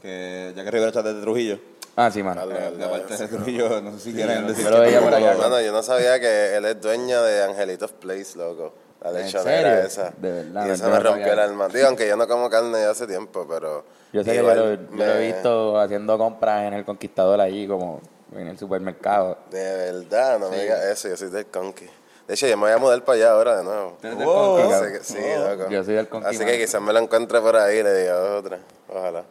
que ya que Rivera está desde Trujillo, Ah, sí, mano. Dale, eh, dale, de parte de Trujillo, no sé si quieren decir. yo lo veía por allá. Mano, yo no sabía que él es dueño de Angelitos Place, loco. La ¿En lechonera esa. De verdad, Y yo me no rompió el alma. Digo, aunque yo no como carne hace tiempo, pero. Yo sé que yo igual lo, yo lo he me- visto haciendo compras en el Conquistador allí, como en el supermercado. De verdad, no me Sí. digas eso, yo soy del Conqui. De hecho, yo me voy a mudar para allá ahora de nuevo. ¿Tú eres del Wow. Así que, sí, loco. Yo soy del Así que quizás me lo encuentre por ahí y le diga otra. Ojalá.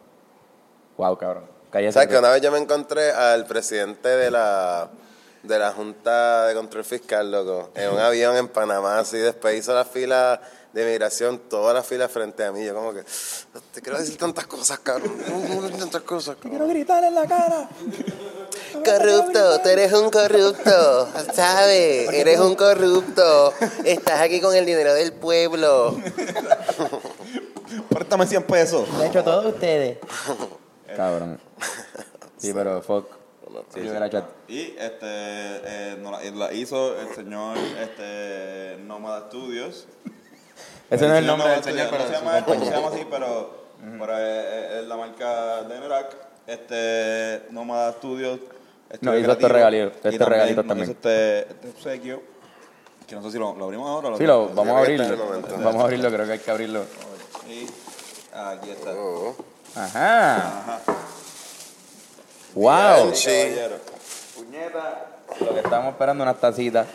Wow, cabrón. Cállate. ¿Sabes que una vez yo me encontré al presidente de la de la Junta de Control Fiscal, loco, en un avión en Panamá, así después hizo la fila de migración, toda la fila frente a mí, yo como que, te quiero decir tantas cosas, cabrón, no, quiero decir tantas cosas, cabrón. gritar en la cara. Corrupto, tú eres un corrupto, ¿sabes? Eres un corrupto, estás aquí con el dinero del pueblo. Préstame 100 pesos. De hecho, todos ustedes. Cabrón. Sí, pero fuck. Sí, Rivera Chat. Y este, eh, la, la hizo el señor este, Nómada Studios. Ese no es el nombre del señor, pero no se de su llama, no se compañía. llama así, pero, pero es, es la marca de Nerak. Este, Nómada Studios. Nos hizo estos regalitos, y estos regalitos nos también. hizo este, este obsequio. Que no sé si lo, lo abrimos ahora o lo Sí, lo, vamos a este abrirlo. Vamos a abrirlo, creo que hay que abrirlo. Sí. Aquí está. Oh. Ajá. Wow. Sí. Puñeta. Lo que estamos esperando unas tacitas.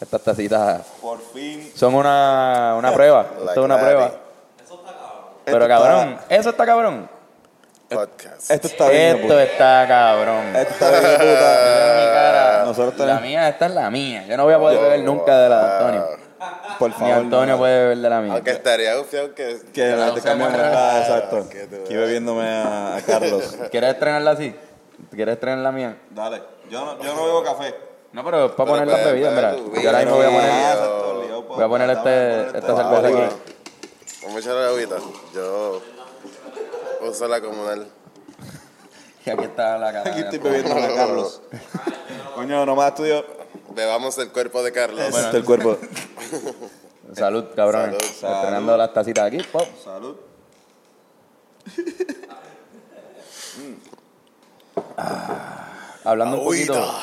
Estas tacitas Por fin. son una, una prueba. Esto es una that. prueba. Pero Esto cabrón, eso está cabrón. Podcast. Esto está bien. Esto puta. está cabrón. Esto está bien, puta. Mira mi cara. Nosotros la tenemos- mía, esta es la mía. Yo no voy a poder beber nunca de la de Antonio. Por Ni favor. Antonio no. puede beber de la mía. Aunque estaría gufiado que... Que la te cambiamos. Ah, exacto. que tú Aquí bebiéndome a, a Carlos. ¿Quieres estrenarla así? ¿Quieres estrenar la mía? Dale. Yo no, yo no bebo café. No, pero es para Pero poner las puedes bebidas, mira. tu Yo ahora mismo voy a poner, Ah, yo voy a poner este, esta cerveza aquí. Vamos a echarle agüita. Yo uso la comunal. Y aquí está la cara. Aquí de estoy bebiendo a Carlos. Coño, nomás estudio. Bebamos el cuerpo de Carlos. Este es el cuerpo. Salud, cabrón. Salud. Estrenando las tacitas aquí. pop. Salud. Hablando un poquito.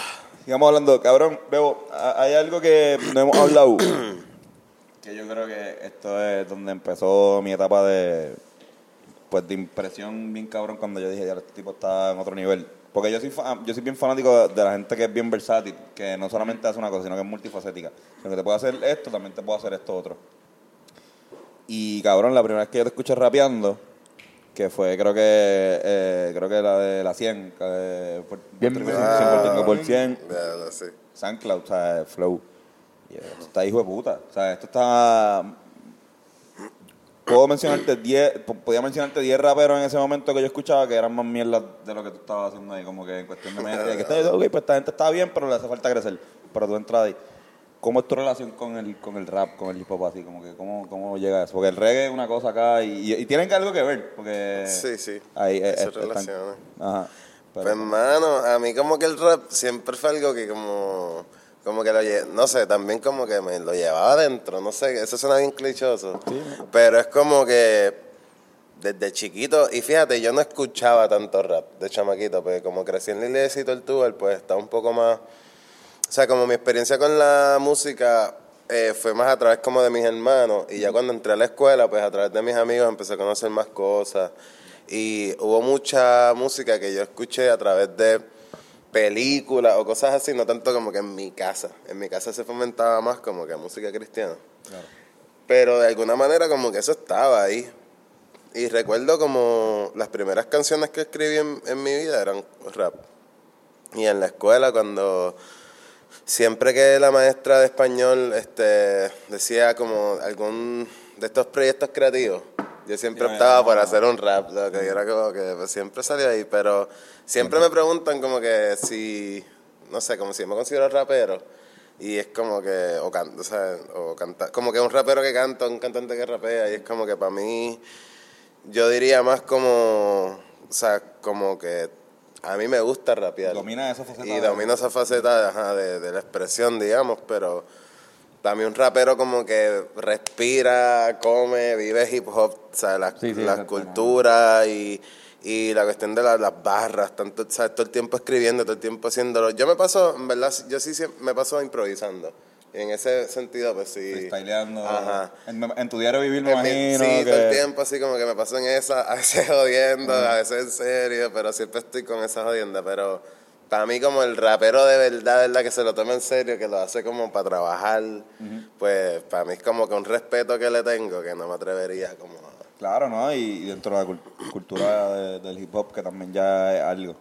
Sigamos hablando, cabrón, Bebo, hay algo que no hemos hablado. que yo creo que esto es donde empezó mi etapa de pues de impresión bien cabrón cuando yo dije, ya este tipo está en otro nivel. Porque yo soy fa- yo soy bien fanático de la gente que es bien versátil, que no solamente hace una cosa, sino que es multifacética. Sino que te puede hacer esto, también te puede hacer esto otro. Y cabrón, la primera vez que yo te escuché rapeando, que fue creo que eh, creo que la de la 100, que, eh, Puerto Bien Rico versátil. 100 por 100, Véalo, sí. SoundCloud, o sea, Flow. Esto está hijo de puta. O sea, esto está. Puedo mencionarte 10, po- podía mencionarte 10 raperos en ese momento que yo escuchaba que eran más mierdas de lo que tú estabas haciendo ahí, como que en cuestión de media. Que está, pues esta gente está bien, pero le hace falta crecer. Pero tú entras ahí. ¿Cómo es tu relación con el, con el rap, con el hip hop así? Como que, ¿cómo, ¿Cómo llega eso? Porque el reggae es una cosa acá y, y, y tienen algo que ver. Porque Sí, sí. Ahí, eh, Eso eh, están- relaciona. Ajá. Pero- Pues, hermano, a mí como que el rap siempre fue algo que como... Como que lo no sé, también como que me lo llevaba adentro, no sé, eso suena bien clichoso. Pero es como que desde chiquito, y fíjate, yo no escuchaba tanto rap de chamaquito, porque como crecí en la iglesia y todo el pues está un poco más... O sea, como mi experiencia con la música eh, fue más a través como de mis hermanos, y ya cuando entré a la escuela, pues a través de mis amigos empecé a conocer más cosas, y hubo mucha música que yo escuché a través de películas o cosas así, no tanto como que en mi casa. En mi casa se fomentaba más como que música cristiana. Pero de alguna manera como que eso estaba ahí. Y recuerdo como las primeras canciones que escribí en, en mi vida eran rap. Y en la escuela cuando siempre que la maestra de español este, decía como algún de estos proyectos creativos, yo siempre optaba por hacer un rap, lo que era como que pues, siempre salía ahí, pero siempre me preguntan como que si, no sé, como si yo me considero rapero. Y es como que, o, can, o sea, o canta, como que un rapero que canta, un cantante que rapea, y es como que para mí, yo diría más como, o sea, como que a mí me gusta rapear. Domina esa faceta. Y domino esa faceta ajá, de, de la expresión, digamos, pero también un rapero como que respira, come, vive hip hop, o sea, las, Sí, sí, las exacto. culturas y, y la cuestión de la- las barras, tanto, o sea, todo el tiempo escribiendo, todo el tiempo haciéndolo. Yo me paso, en verdad, yo sí me paso improvisando. Y en ese sentido, pues sí. Ajá. En, en tu diario vivir me En mi- imagino. sí, que... todo el tiempo así como que me paso en esa, a veces jodiendo, a veces en serio, pero siempre estoy con esa jodienda. Pero para mí como el rapero de verdad, verdad, que se lo toma en serio, que lo hace como para trabajar, pues para mí es como que un respeto que le tengo que no me atrevería como a... Claro, ¿no? Y, y dentro de la cul- cultura de- del hip hop, que también ya es algo.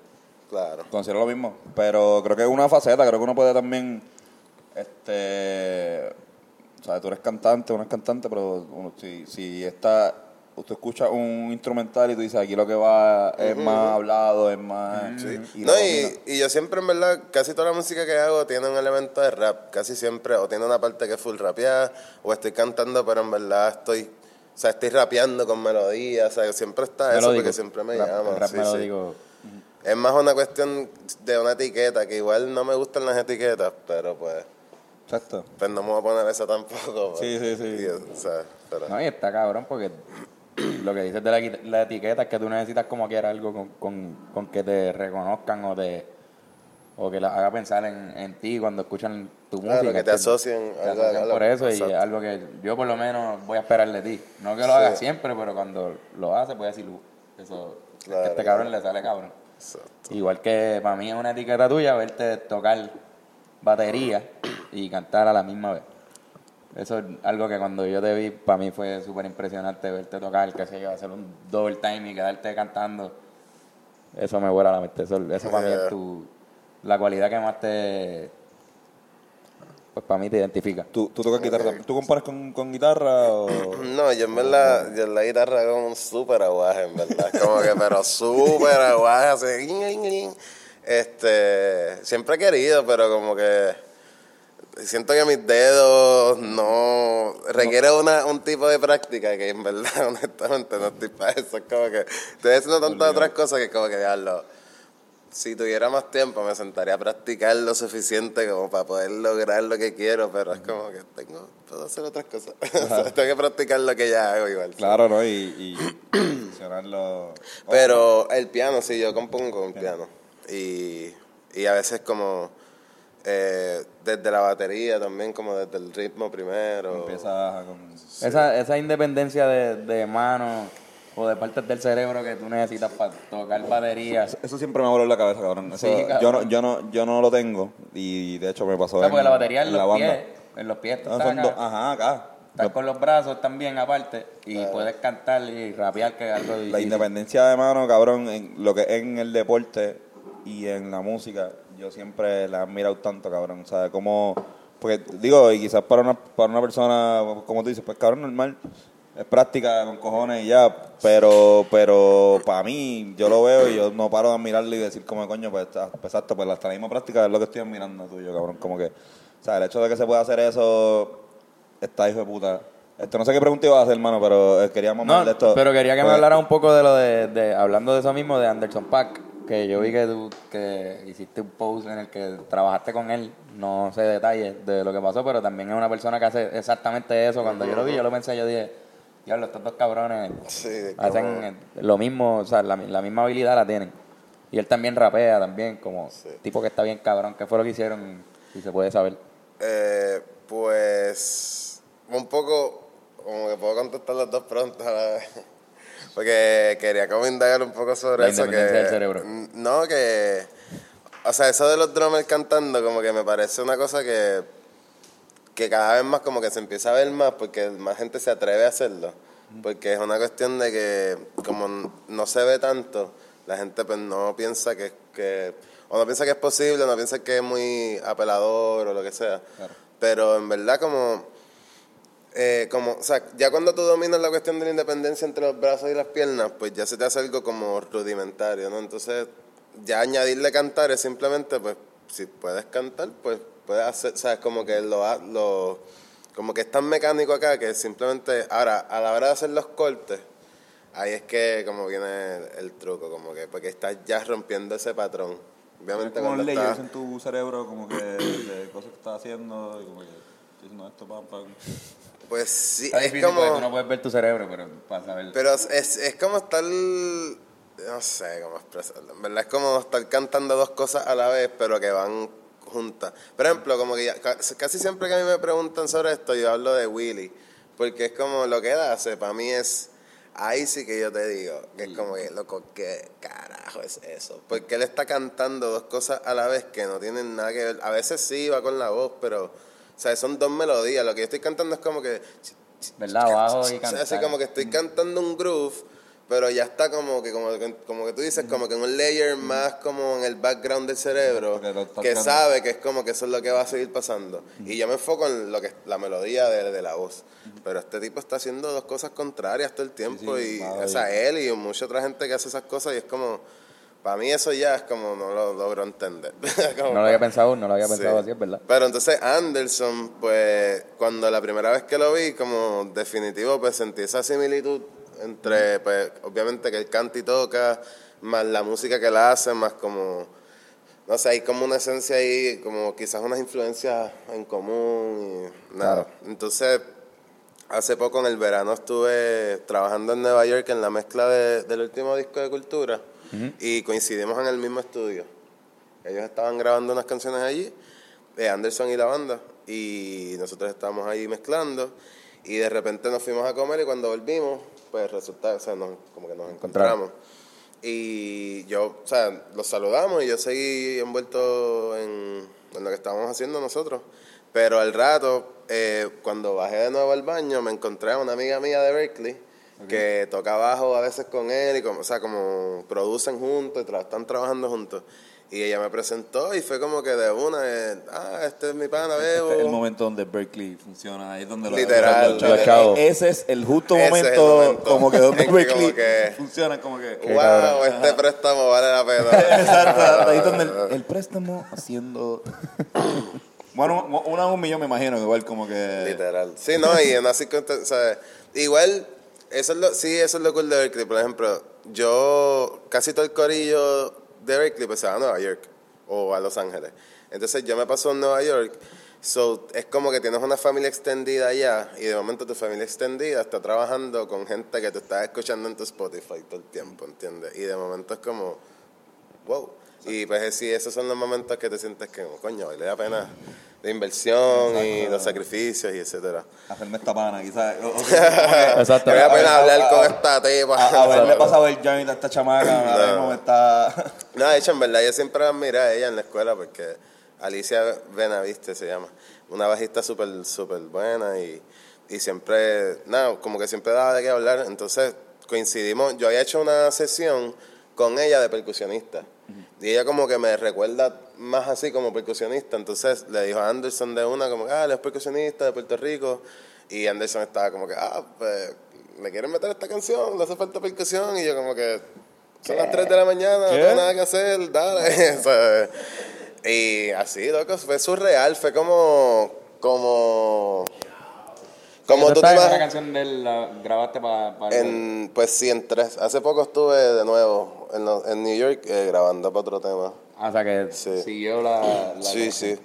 Claro. Considero lo mismo. Pero creo que es una faceta, creo que uno puede también. Este. O sea, tú eres cantante, uno es cantante, pero uno, si, si está. Usted escucha un instrumental y tú dices aquí lo que va es más hablado, es más. y no, y, y yo siempre, en verdad, casi toda la música que hago tiene un elemento de rap, casi siempre, o tiene una parte que es full rapeada, o estoy cantando, pero en verdad estoy, o sea, estoy rapeando con melodía, o sea, siempre está eso, Melódico. porque siempre me Rap- llama. Rap sí. Es más una cuestión de una etiqueta, que igual no me gustan las etiquetas, pero pues, Exacto. pues no me voy a poner eso tampoco. pues. Sí, sí, sí. Y, o sea, pero- No, y está cabrón porque lo que dices de la, la etiqueta es que tú necesitas como quiera algo con, con, con que te reconozcan o te o que la haga pensar en, en ti cuando escuchan tu Claro, música. que te asocien Te algo- asocian algo- por eso y exacto. algo que yo por lo menos voy a esperar de ti. No que lo Sí. haga siempre, pero cuando lo hace voy a decir, "Uh, eso, es que Claro, este cabrón le sale cabrón. Exacto. Igual que para mí es una etiqueta tuya verte tocar batería y cantar a la misma vez. Eso es algo que cuando yo te vi, para mí fue súper impresionante verte tocar, que sé yo, hacer un double time y quedarte cantando. Eso me vuela la mente. Eso, eso para mí es tu, la cualidad que más te. Pues para mí te identifica. ¿Tú, tú tocas guitarra? ¿Tú comparas con, con guitarra o...? No, yo en verdad, yo en la guitarra hago un súper aguaje, en verdad. Como que, pero súper aguaje, así. Este, siempre he querido, pero como que siento que mis dedos no requiere una, un tipo de práctica que en verdad, honestamente, no estoy para eso. Es como que estoy haciendo tantas otras cosas que como que diablo. Si tuviera más tiempo me sentaría a practicar lo suficiente como para poder lograr lo que quiero, pero es como que tengo, puedo hacer otras cosas. tengo que practicar lo que ya hago igual. Claro, ¿no? Y, y funcionarlo... Pero el piano, sí, yo compongo con piano. Y, y a veces como eh, desde la batería también, como desde el ritmo primero. Empiezas con... Esa, esa independencia de, de mano o de partes del cerebro que tú necesitas para tocar batería. Eso siempre me voló en la cabeza, cabrón. Eso, Sí, cabrón. Yo, no, yo, no, yo no lo tengo y de hecho me pasó O sea, en, porque la batería en en la los banda. pies, en los pies tú No, estás son acá. dos- ajá, acá. Estás con los brazos también aparte y puedes cantar y rapear que algo La independencia de mano, cabrón, en lo que es en el deporte y en la música, yo siempre la he admirado tanto, cabrón. O sea, como, porque digo, y quizás para una, para una persona, como tú dices, pues cabrón, normal, es práctica con cojones y ya, pero, pero para mí, yo lo veo y yo no paro de admirarlo y decir como, coño, pues, pues, exacto, pues hasta la misma práctica es lo que estoy admirando tuyo, cabrón. Como que, o sea, el hecho de que se pueda hacer eso, está hijo de puta. Esto no sé qué pregunta iba a hacer, hermano, pero eh, queríamos No, de esto. pero quería que me Pues, hablara un poco de lo de, de- hablando de eso mismo, de Anderson Pack, que yo vi que tú que hiciste un post en el que trabajaste con él, no sé detalles de lo que pasó, pero también es una persona que hace exactamente eso. Cuando yo lo vi, yo lo pensé, yo dije, diablo, estos dos cabrones Sí, hacen lo mismo, o sea, la, la misma habilidad la tienen. Y él también rapea, también, como tipo que está bien cabrón. ¿Qué fue lo que hicieron? Si se puede saber. Eh, pues un poco, como que puedo contestar las dos pronto a la vez. Porque quería como indagar un poco sobre La eso. Que, del cerebro. No, que... O sea, eso de los drummers cantando como que me parece una cosa que, que cada vez más como que se empieza a ver más porque más gente se atreve a hacerlo. Porque es una cuestión de que como no se ve tanto, la gente pues no piensa que, que o no piensa que es posible, no piensa que es muy apelador o lo que sea. Pero en verdad como eh, como, o sea, ya cuando tú dominas la cuestión de la independencia entre los brazos y las piernas, pues ya se te hace algo como rudimentario, ¿no? Entonces, ya añadirle cantar es simplemente, pues, si puedes cantar, pues puedes hacer, ¿sabes? Como que lo, lo como que es tan mecánico acá que simplemente, ahora, a la hora de hacer los cortes, ahí es que como viene el, el truco, como que, porque estás ya rompiendo ese patrón. Obviamente como cuando estás- en tu cerebro, como que de cosas que estás haciendo, y como que haciendo esto, pam, pam. Pues sí, Está es difícil porque como... tú no puedes ver tu cerebro, pero para saber. Pero es, es como estar. No sé cómo expresarlo. En verdad es como estar cantando dos cosas a la vez, pero que van juntas. Por ejemplo, como que ya- ca- casi siempre que a mí me preguntan sobre esto, yo hablo de Willy. Porque es como lo que él hace, para mí es. Ahí sí que yo te digo, que es como que, loco, ¿qué carajo es eso? Porque él está cantando dos cosas a la vez que no tienen nada que ver. A veces sí va con la voz, pero. O sea, son dos melodías. Lo que yo estoy cantando es como que. ¿Verdad? Abajo y O sea, cantar. así como que estoy cantando un groove, pero ya está como que, como, como que tú dices, como que en un layer más como en el background del cerebro, que sabe que es como que eso es lo que va a seguir pasando. Y yo me enfoco en lo que la melodía de, de la voz. Pero este tipo está haciendo dos cosas contrarias todo el tiempo. Sí, sí, y, o sea, él y mucha otra gente que hace esas cosas y es como... Para mí eso ya es como no lo logro entender. No lo había pensado, no lo había Sí. pensado así, es verdad. Pero entonces Anderson, pues cuando la primera vez que lo vi, como definitivo, pues sentí esa similitud entre, pues obviamente que él canta y toca, más la música que él hace, más como, no sé, hay como una esencia ahí, como quizás unas influencias en común y nada. Entonces, hace poco en el verano estuve trabajando en Nueva York en la mezcla de- del último disco de Cultura y coincidimos en el mismo estudio. Ellos estaban grabando unas canciones allí, eh, Anderson y la banda, y nosotros estábamos ahí mezclando. Y de repente nos fuimos a comer y cuando volvimos, pues resulta, o sea, nos- como que nos encontramos. Y yo, o sea, los saludamos y yo seguí envuelto en, en lo que estábamos haciendo nosotros. Pero al rato, eh, cuando bajé de nuevo al baño, me encontré a una amiga mía de Berkeley que toca bajo a veces con él y como, o sea, como producen juntos y tra- están trabajando juntos. Y ella me presentó y fue como que de una, eh, ah, este es mi pana, Bebo. Este es el momento donde Berkeley funciona, ahí es donde lo- Literal, chavos- los chavos. Ese es el justo es el momento, momento. como que donde Berkeley como que- funciona, como que... wow, este préstamo vale la pena. Exacto, ahí es donde el, el préstamo haciendo... bueno, una a un millón me imagino, igual como que... Literal. Sí, no, y en así ¿sabes? Igual, eso es lo, sí, eso es lo cool de Berkeley. Por ejemplo, yo, casi todo el corillo de Berkeley pues se va a Nueva York o a Los Ángeles. Entonces yo me paso en Nueva York, so, es como que tienes una familia extendida allá y de momento tu familia extendida está trabajando con gente que tú estás escuchando en tu Spotify todo el tiempo, ¿entiendes? Y de momento es como, wow. Y pues sí, esos son los momentos que te sientes que, coño, vale la pena la inversión y los sacrificios y etcétera. Hacerme esta pana, quizás. Exacto. Vale la pena a- hablar a- con a- esta tipa. a- pasado el joint a esta chamaca, ahora No. mismo me está... No, de hecho, en verdad, yo siempre la admiré a ella en la escuela porque Alicia Benaviste se llama. Una bajista súper, súper buena y, y siempre, nada, como que siempre daba de qué hablar. Entonces coincidimos, yo había hecho una sesión con ella de percusionista. Y ella como que me recuerda más así como percusionista. Entonces le dijo a Anderson de una como que, ah, él es percusionista de Puerto Rico. Y Anderson estaba como que, ah, pues, ¿le quieren meter esta canción? ¿Le hace falta percusión? Y yo como que, son las 3 de la mañana, no tengo nada que hacer, dale. y así, loco, fue surreal, fue como, como, como tú te esta imaginas. canción de él la grabaste para... En, pues sí, en tres. Hace poco estuve de nuevo en, lo- en New York eh, grabando para otro tema. o sea que Sí. siguió la... la Sí, sí.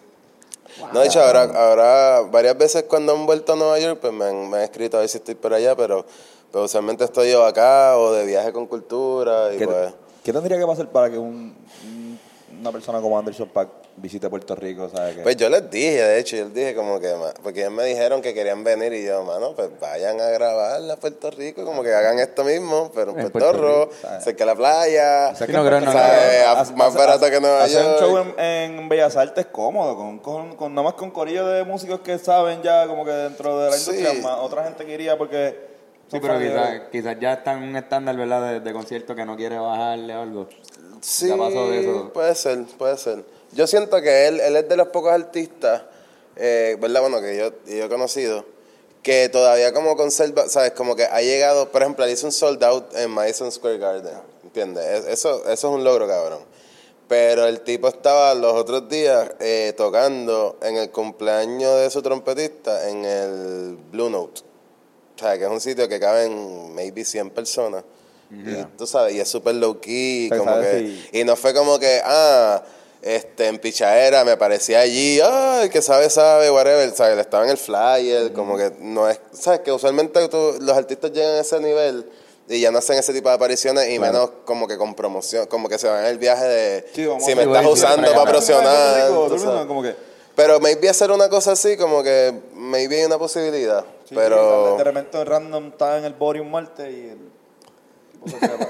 No, de hecho, ahora, ahora varias veces cuando han vuelto a Nueva York, pues me han, me han escrito a ver si estoy por allá, pero, pero usualmente estoy yo acá o de viaje con cultura y ¿Qué, pues... qué tendría que pasar para que un, un- una persona como Anderson Pack visite Puerto Rico? ¿sabes? Que- Pues yo les dije, de hecho, yo les dije como que, porque ellos me dijeron que querían venir y yo, mano, pues vayan a grabar a Puerto Rico, como que hagan esto mismo, pero en En Puerto Puerto Rico, cerca de la playa, O sea, Sí, que no creo, no ¿sabes? creo. A- hace- más hace- barato que Nueva hacer York. un show en, en Bellas Artes cómodo, con, con, con nada más con corillo de músicos que saben ya como que dentro de la Sí. industria, más otra gente que iría porque... Sí, pero quizás ya está en un estándar, ¿verdad? De, de concierto que no quiere bajarle o algo. Sí, Ya pasó de eso. puede ser, puede ser. Yo siento que él, él es de los pocos artistas, eh, ¿verdad? Bueno, que yo, yo he conocido, que todavía como conserva, ¿sabes? Como que ha llegado, por ejemplo, él hizo un sold out en Madison Square Garden, ¿entiendes? Es- Eso, eso es un logro, cabrón. Pero el tipo estaba los otros días eh, tocando en el cumpleaños de su trompetista en el Blue Note. O sea, que es un sitio que caben maybe 100 personas. Y tú sabes, y es súper low key, como que, si- y no fue como que, ah, este, en pichadera me parecía allí, ah, el que sabe, sabe, whatever, ¿sabes? Estaba en el flyer, como que no es, ¿sabes? Que usualmente tú- los artistas llegan a ese nivel y ya no hacen ese tipo de apariciones y menos como que con promoción, como que se van en el viaje de, Sí, si me estás usando para promocionar. Pero maybe hacer una cosa así, como que maybe hay una posibilidad, sí, pero... De repente random está en el martes y... El,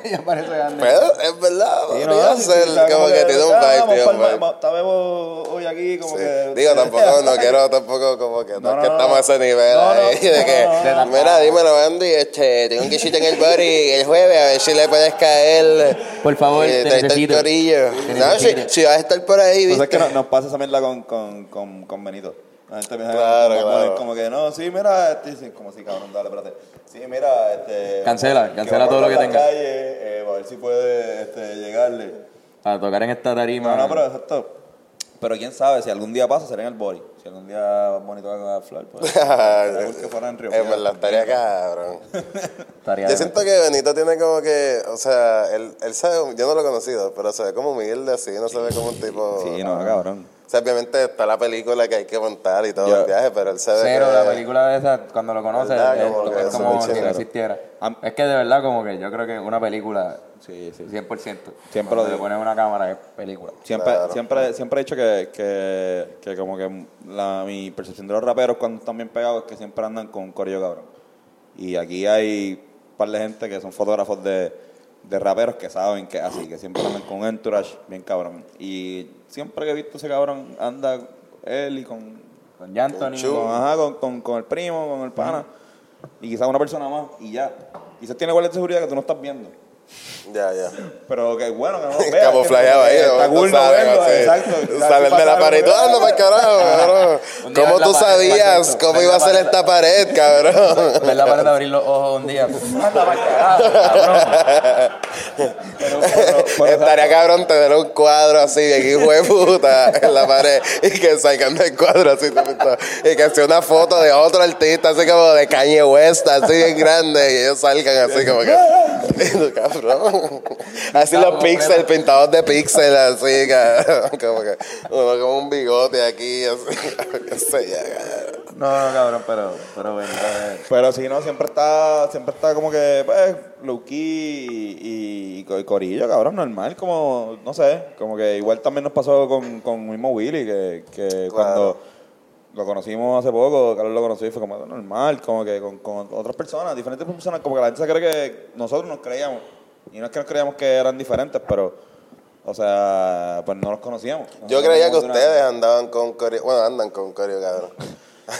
y aparece Anderson. Pero es verdad, Sí, sí, ser sí, sea, como que tiene un ah, vibe, tiene un Está Bebo hoy aquí como Sí. que... Digo, tampoco, no quiero tampoco como que, no, No, es no, que no, estamos no. a ese nivel No, no, ahí, de no, que, no, no. mira, dímelo, Andy, este, tengo un guisito en el body el jueves, a ver si le puedes caer. Por favor, te el necesito. corillo. Te No, si, vas a estar por ahí, Pues viste. es que no- nos pasa esa mierda con, con, con, con Benito. La gente piensa Claro, como, claro. como que no, sí, mira, este, como si cabrón, dale, espérate. Sí, mira, este. Cancela, que cancela todo lo que tenga. calle, eh, a ver si puede este, llegarle. Para tocar en esta tarima. No, no, pero exacto. Pero quién sabe, si algún día pasa, será en el body. Si algún día bonito va a Flor, pues. porque fuera en Río. Es verdad, estaría cabrón. Yo siento que Benito tiene como que, o sea, él, él sabe, yo no lo he conocido, pero se ve como Miguel de así, no se ve como un tipo... Sí, no, cabrón. O sea, obviamente está la película que hay que montar y todo Ya. el viaje, pero él se ve Cero, que- la película de esa, cuando lo conoces, ¿Verdad? es, Como que es eso como muy si no existiera. Am- Es que de verdad, como que yo creo que una película, Sí, sí. 100%. Siempre lo digo. pones una cámara, es película. Siempre, Claro. siempre, siempre he dicho que, que, que como que la, mi percepción de los raperos cuando están bien pegados es que siempre andan con un corillo cabrón. Y aquí hay un par de gente que son fotógrafos de, de raperos que saben que así, que siempre andan con entourage bien cabrón. Y siempre que he visto ese cabrón anda él y con, Con Anthony, Chu. con, ajá, con, con, con el primo, con el pana, y quizás una persona más, y ya. Quizás tiene guardia de seguridad que tú no estás viendo. Ya, ya. Pero que bueno que no lo veas. Camuflajeado que- ahí, Está cool no verlo, exacto. Salen de la pared y tú ando para el carajo, cabrón. ¿Cómo tú sabías cómo iba a ser esta pared, cabrón? Ver la pared de abrir los ojos un día. Anda pa'l carajo, cabrón. Estaría cabrón tener un cuadro así, bien hijo de puta, en la pared y que salgan del cuadro así, y que sea una foto de otro artista, así como de Kanye West, así bien grande, y ellos salgan así como que. Cabrón. Así los píxeles, pintados de píxeles, así, cabrón, como que uno como un bigote aquí, así, qué sé yo. No, no, cabrón, pero, pero bueno. Pero si no, siempre está, siempre está como que, pues, low y, y, y corillo, cabrón, normal, como, no sé, como que igual también nos pasó con, con mismo Willy, que, que cuando lo conocimos hace poco, Carlos lo conoció y fue como normal, como que con, con otras personas, diferentes personas, como que la gente se cree que nosotros nos creíamos, y no es que nos creíamos que eran diferentes, pero, o sea, pues no los conocíamos. Yo creía que como una- ustedes andaban con Corio, bueno, andan con Corio, cabrón.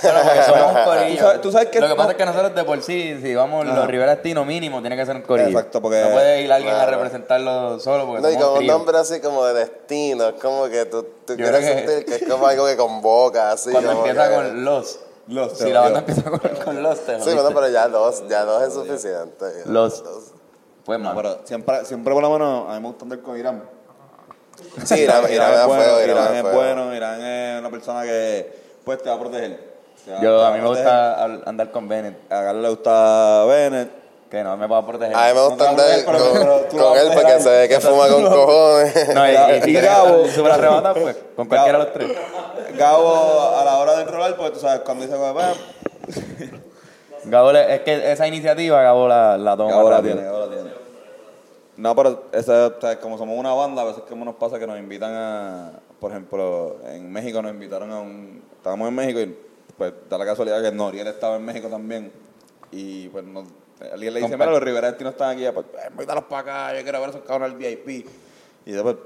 Pero porque somos un corillo. Tú sabes- tú sabes que Lo que no- pasa es que nosotros de por sí, si vamos los Rivera Estino mínimo, tiene que ser un corillo. Exacto, porque- No puede ir alguien a representarlo solo porque No, y somos con un nombre así como de destino, es como que tú, tú quieres que- sentir que es como algo que convoca, así. Cuando como empieza que- con los. Los, si la banda empieza con, con los, te Sí, bueno, pero ya dos, ya dos es suficiente. ya. Los. Pues, mano. pero siempre, siempre por lo menos a mí me gusta andar con Irán. Sí, Irán, Irán, es es bueno, fuego, Irán Irán es fuego. bueno, Irán es una persona que pues te va a proteger. Te va- te Yo, va a mí me gusta andar con Bennett, A Carlos le gusta Bennett. que no me va a proteger. A mí me gusta No te andar vas a con, poner, pero tú con vas a él porque se ve que fuma con cojones. No, y, y si Y quieres Gabo. arrebatado, pues, con cualquiera de los tres. Gabo a la hora de enrolar, pues tú sabes, cuando dice "Pues, Gabo, le- es que esa iniciativa Gabo la, la toma Gabo la tiene, Gabo la tiene. No, pero esa, o sea, como somos una banda, a veces que nos pasa que nos invitan a, por ejemplo, en México nos invitaron a un, estábamos en México y pues da la casualidad que Noriel estaba en México también y pues nos, alguien le dice, mira, los Rivera no están aquí, pues invítalos para acá, yo quiero ver esos cabrones al VIP. Y después,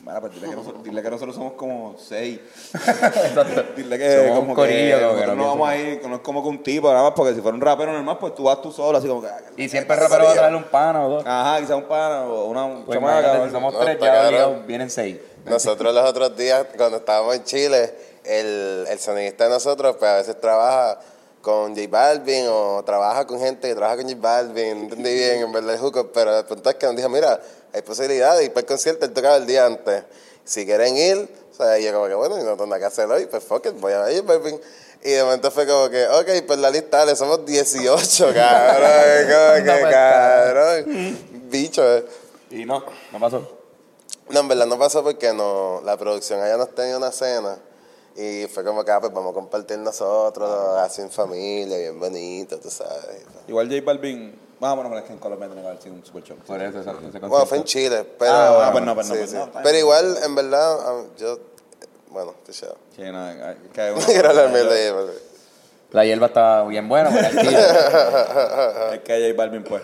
bueno, pues dile que, nosotros, dile que nosotros somos como seis. Dile que Somos un como corillo, que como que no no vamos a ir, no es como que un tipo, nada más, porque si fuera un rapero normal, pues tú vas tú solo, así como que... ah, Y siempre el rapero va a traerle un pana o dos. Ajá, quizás un pana o una un Pues chamaca, si somos No, tres, ya obligado, vienen seis. Nosotros los otros días, cuando estábamos en Chile, el, el sonidista de nosotros, pues a veces trabaja con J Balvin o trabaja con gente que trabaja con J Balvin, no entendí bien en verdad el hookup, pero el punto es que nos dijo, mira, hay posibilidades de ir para el concierto, él tocaba el día antes. Si quieren ir, o sea, yo como que bueno, y no tengo nada que hacer hoy, pues fuck it, voy a J Balvin. Y de momento fue como que, ok, pues la lista, dale, somos 18, cabrón, como que pues, cabrón, bicho, eh. Y no, no pasó. No, en verdad no pasó porque no, la producción allá nos tenía una cena y fue como que, ah, pues vamos a compartir nosotros, así en familia, bien bonito, tú sabes. Igual J Balvin, ah, bueno, pero es que en Colombia tiene que haber sido un super show. Por eso, exacto, ese Bueno, fue en concierto. Chile, pero... Ah, bueno, pues no, pues no, sí, pues sí. no, está. Pero igual, en verdad, ah, yo, bueno, te chao. Sí, no, hay- que hay Quiero hablar mierda de J La hierba estaba bien buena, pero el chile. Es que J Balvin, pues.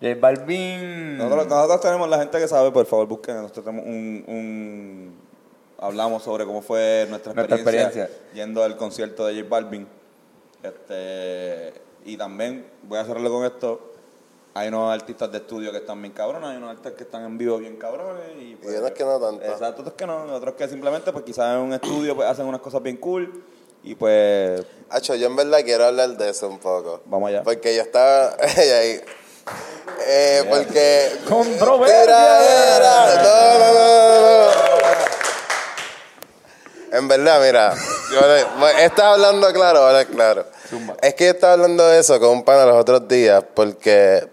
J Balvin. Nosotros, nosotros tenemos la gente que sabe, por favor, busquen. Nosotros tenemos un, un- Hablamos sobre cómo fue nuestra Nuestra experiencia, experiencia. yendo al concierto de J Balvin. Este, y también, voy a cerrarlo con esto. Hay unos artistas de estudio que están bien cabrones, hay unos artistas que están en vivo bien cabrones. Y, pues, otros que no tanto. Exacto, otros que no, otros que simplemente, pues quizás en un estudio pues, hacen unas cosas bien cool. Y pues, Hacho, yo en verdad quiero hablar de eso un poco. Vamos allá. Porque yo estaba ahí. Eh, porque. Controversia. No, no, no, no. En verdad, mira, yo le- estaba hablando claro, ahora claro. Es que yo estaba hablando de eso con un pana los otros días porque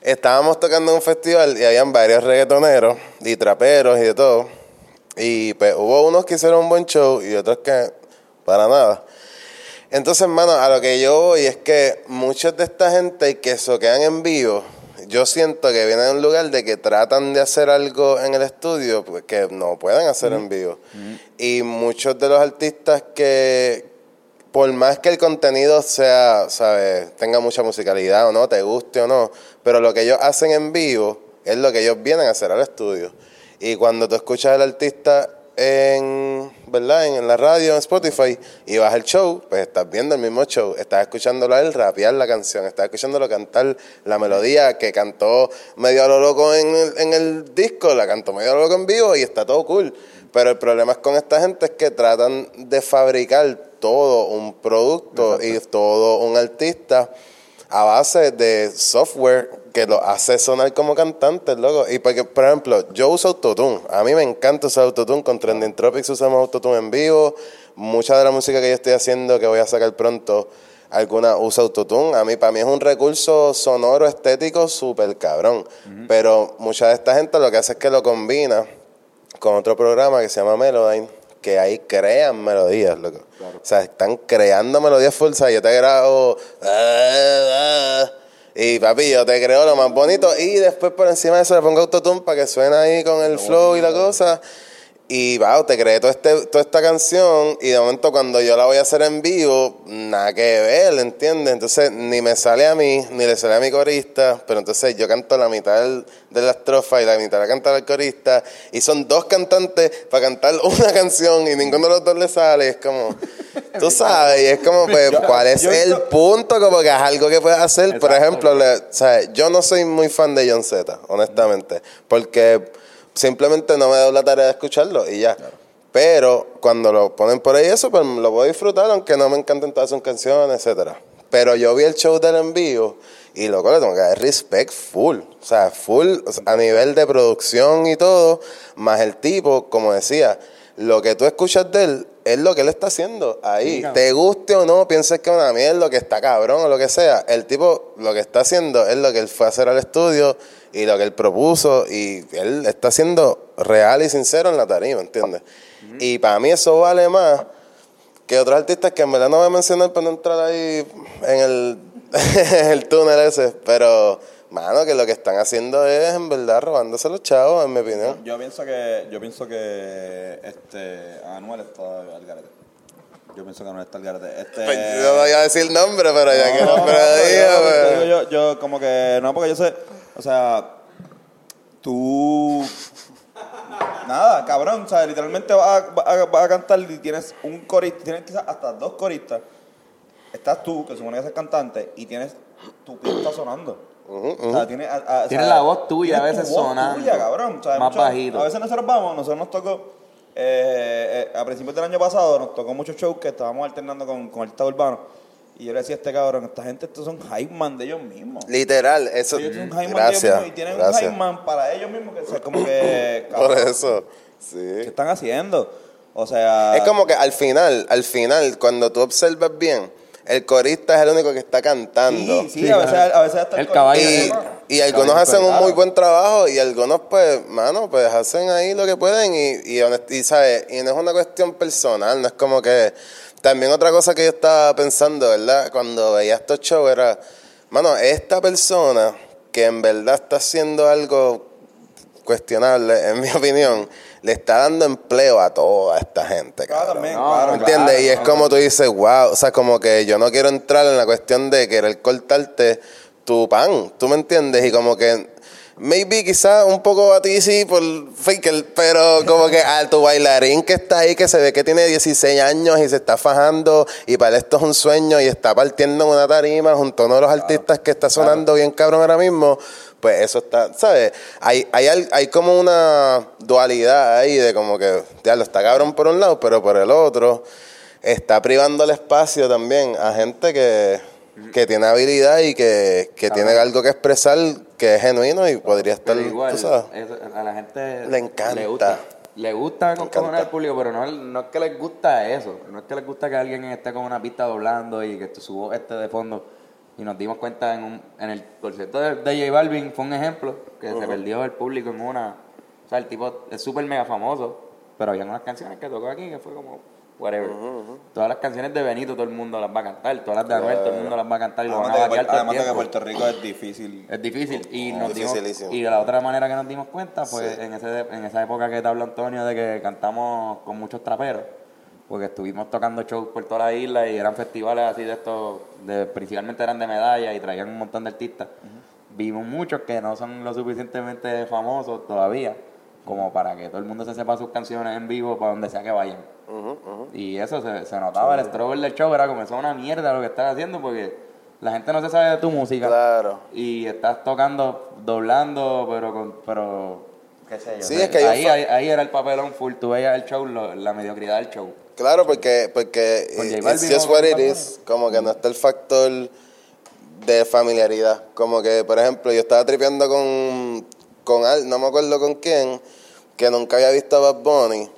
estábamos tocando en un festival y habían varios reggaetoneros y traperos y de todo. Y pues hubo unos que hicieron un buen show y otros que para nada. Entonces, hermano, a lo que yo voy es que muchos de esta gente que soquean en vivo, yo siento que vienen de un lugar de que tratan de hacer algo en el estudio pues, que no pueden hacer en vivo. Y muchos de los artistas que, por más que el contenido sea, ¿sabes? Tenga mucha musicalidad o no, te guste o no, pero lo que ellos hacen en vivo es lo que ellos vienen a hacer al estudio. Y cuando tú escuchas al artista en, ¿verdad? En, la radio, en Spotify, y vas al show, pues estás viendo el mismo show, estás escuchándolo a él rapear la canción, estás escuchándolo cantar la melodía que cantó medio a lo loco en el, en el disco, la cantó medio a lo loco en vivo y está todo cool. Pero el problema es con esta gente es que tratan de fabricar todo un producto y todo un artista a base de software que lo hace sonar como cantantes, loco. Y porque, por ejemplo, yo uso Autotune. A mí me encanta usar Autotune. Con Trending Tropics usamos Autotune en vivo. Mucha de la música que yo estoy haciendo, que voy a sacar pronto, alguna usa Autotune. A mí, para mí es un recurso sonoro, estético, súper cabrón. Pero mucha de esta gente lo que hace es que lo combina con otro programa que se llama Melodyne, que ahí crean melodías, loco. O sea, están creando melodías sea, yo te grabo... ah, ah, y papi, yo te creo lo más bonito. Y después por encima de eso le pongo autotune para que suene ahí con el flow y la cosa. Y wow, te creé todo este, toda esta canción. Y de momento cuando yo la voy a hacer en vivo, nada que ver, ¿entiendes? Entonces ni me sale a mí, ni le sale a mi corista. Pero entonces yo canto la mitad del- de la estrofa y la mitad la canta el corista. Y son dos cantantes para cantar una canción y ninguno de los dos le sale. Es como, tú sabes, y es como, pues, ¿cuál es el punto? Como que es algo que puedes hacer. Por ejemplo, le- o sea, yo no soy muy fan de John Z, honestamente, porque simplemente no me doy la tarea de escucharlo y ya. Pero cuando lo ponen por ahí eso, pues lo voy a disfrutar, aunque no me encanten todas sus canciones, etcétera. Pero yo vi el show del en vivo y loco, le tengo que dar respect full. O sea, full o sea, a nivel de producción y todo, más el tipo, como decía, lo que tú escuchas de él es lo que él está haciendo ahí. Te guste o no, pienses que es una mierda, que está cabrón o lo que sea. El tipo lo que está haciendo es lo que él fue a hacer al estudio y lo que él propuso y él está siendo real y sincero en la tarima, ¿entiendes? Y para mí eso vale más que otros artistas que en verdad no voy a mencionar para no entrar ahí en el, en el túnel ese, pero mano, que lo que están haciendo es en verdad robándose los chavos, en mi opinión. Yo pienso que, yo pienso que este Anuel está al garete. Yo pienso que Anuel está al garete. Este, Pues yo no iba a decir nombre, pero ya que No, nombre no, digo, yo, pues. yo, yo como que, no, porque yo sé, o sea, tú, nada, cabrón, o sea, literalmente vas a, vas a- vas a cantar y tienes un corista, tienes quizás hasta dos coristas, estás tú, que supone que eres cantante, y tienes tu pista sonando. O sea, tienes, a- a- o Tienes sea, la voz tuya a veces tu voz sonando, tuya, cabrón. O sea, más mucho- bajito. A veces nosotros vamos, nosotros nos tocó, eh, eh, a principios del año pasado, nos tocó muchos shows que estábamos alternando con, con artistas urbanos. Y yo le decía a este cabrón, esta gente, estos son hype man de ellos mismos. Literal, eso. Ellos son hype man de ellos Gracias. mismos y tienen un gracias. hype man para ellos mismos que o sea, como que... Por eso. ¿Qué Sí. están haciendo? O sea... Es como que al final, al final, cuando tú observas bien, el corista es el único que está cantando. Sí, sí, a veces, a veces hasta El caballo corista- de- Y, y algunos hacen un muy buen trabajo y algunos pues, mano, pues hacen ahí lo que pueden y, y, y, ¿sabes? y no es una cuestión personal, no es como que... También otra cosa que yo estaba pensando, ¿verdad? Cuando veía estos shows era, mano, esta persona que en verdad está haciendo algo cuestionable, en mi opinión, le está dando empleo a toda esta gente, Claro, cabrón. también, No, claro, no, ¿Entiendes? claro. y es como tú dices, wow, o sea, como que yo no quiero entrar en la cuestión de querer cortarte tu pan, ¿tú me entiendes? Y como que, maybe quizás un poco a ti sí por faker, pero como que a tu bailarín que está ahí, que se ve que tiene 16 años y se está fajando y para esto es un sueño y está partiendo en una tarima junto a uno de los artistas que está sonando bien cabrón ahora mismo, pues eso está, ¿sabes? Hay, hay, hay como una dualidad ahí de como que, ya lo está cabrón por un lado, pero por el otro está privando el espacio también a gente que, que tiene habilidad y que, que tiene algo que expresar que es genuino y podría estar, Pero igual, tú sabes. eso a la gente Le encanta. Le gusta, le gusta con al público, pero no, no es que les gusta eso. No es que les gusta que alguien esté con una pista doblando y que su voz esté de fondo. Y nos dimos cuenta en, un, en el concierto de, de J Balvin, fue un ejemplo, que se perdió el público en una. O sea, el tipo es súper mega famoso, pero había unas canciones que tocó aquí que fue como, whatever. Todas las canciones de Benito todo el mundo las va a cantar, todas las de Anuel todo el mundo las va a cantar y lo van a vaquear que, todo el además de que tiempo. Puerto Rico es difícil. Es difícil. Y nos dimos, y de la otra manera que nos dimos cuenta fue en ese en esa época que te habló Antonio de que cantamos con muchos traperos porque estuvimos tocando shows por toda la isla y eran festivales así de estos de principalmente eran de medalla y traían un montón de artistas. Vimos muchos que no son lo suficientemente famosos todavía como para que todo el mundo se sepa sus canciones en vivo para donde sea que vayan y eso se, se notaba el struggle del show era como eso es una mierda lo que estás haciendo porque la gente no se sabe de tu música Claro. y estás tocando, doblando, pero con, pero qué sé yo. Sí, es que ahí, ahí, ahí era el papelón full, tú veías el show, lo- la mediocridad del show. Claro, porque, porque J it's just what it is. Como que no está el factor de familiaridad. Como que, por ejemplo, yo estaba tripeando con, con Al, no me acuerdo con quién, que nunca había visto a Bad Bunny.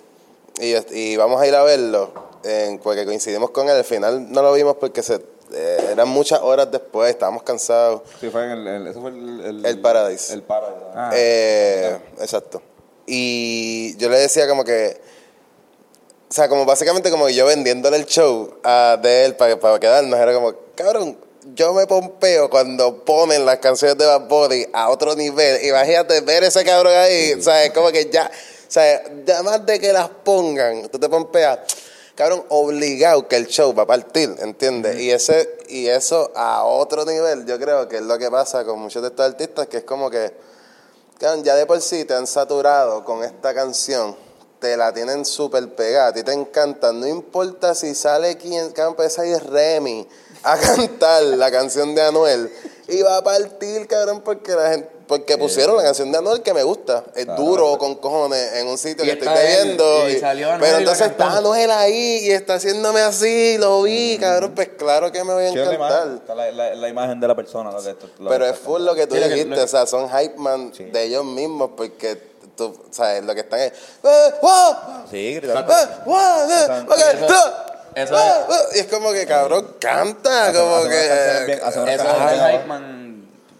Y, y vamos a ir a verlo, en, porque coincidimos con él. Al final no lo vimos porque se, eh, eran muchas horas después, estábamos cansados. Sí, fue en el, el- eso fue el, El Paradise. El Paradise. Ah. Eh, exacto. Y yo le decía como que, o sea, como básicamente como que yo vendiéndole el show a, de él para, para quedarnos, era como, cabrón, yo me pompeo cuando ponen las canciones de Bad Bunny a otro nivel. Imagínate ver ese cabrón ahí, o sea, es como que ya, o sea, ya más de que las pongan, tú te pompeas. Cabrón, obligado que el show va a partir, ¿entiendes? Y ese y eso a otro nivel, yo creo que es lo que pasa con muchos de estos artistas, que es como que Cabrón, ya de por sí te han saturado con esta canción, te la tienen súper pegada, a ti te encanta, no importa si sale quien, cabrón, puede salir Remy a cantar la canción de Anuel y va a partir, cabrón, porque la gente, porque pusieron la canción de Anuel que me gusta, es duro con cojones en un sitio Y que estoy bebiendo, y y- salió Anuel pero la entonces está Anuel ahí y está haciéndome así, lo vi, cabrón, pues claro que me voy a la encantar. imagen, está la, la- la imagen de la persona. Lo que, esto- lo Pero que es full lo que tú Sí, que- dijiste, lo- o sea, son hype man Sí. de ellos mismos porque tú, sabes, lo que están es "Eh, wow, Sí, gritando. eh, wow, eh, Exacto. Eso- ah, ah", y es como que cabrón, canta, Hace- como hace canciones que bien- hace unas Eso es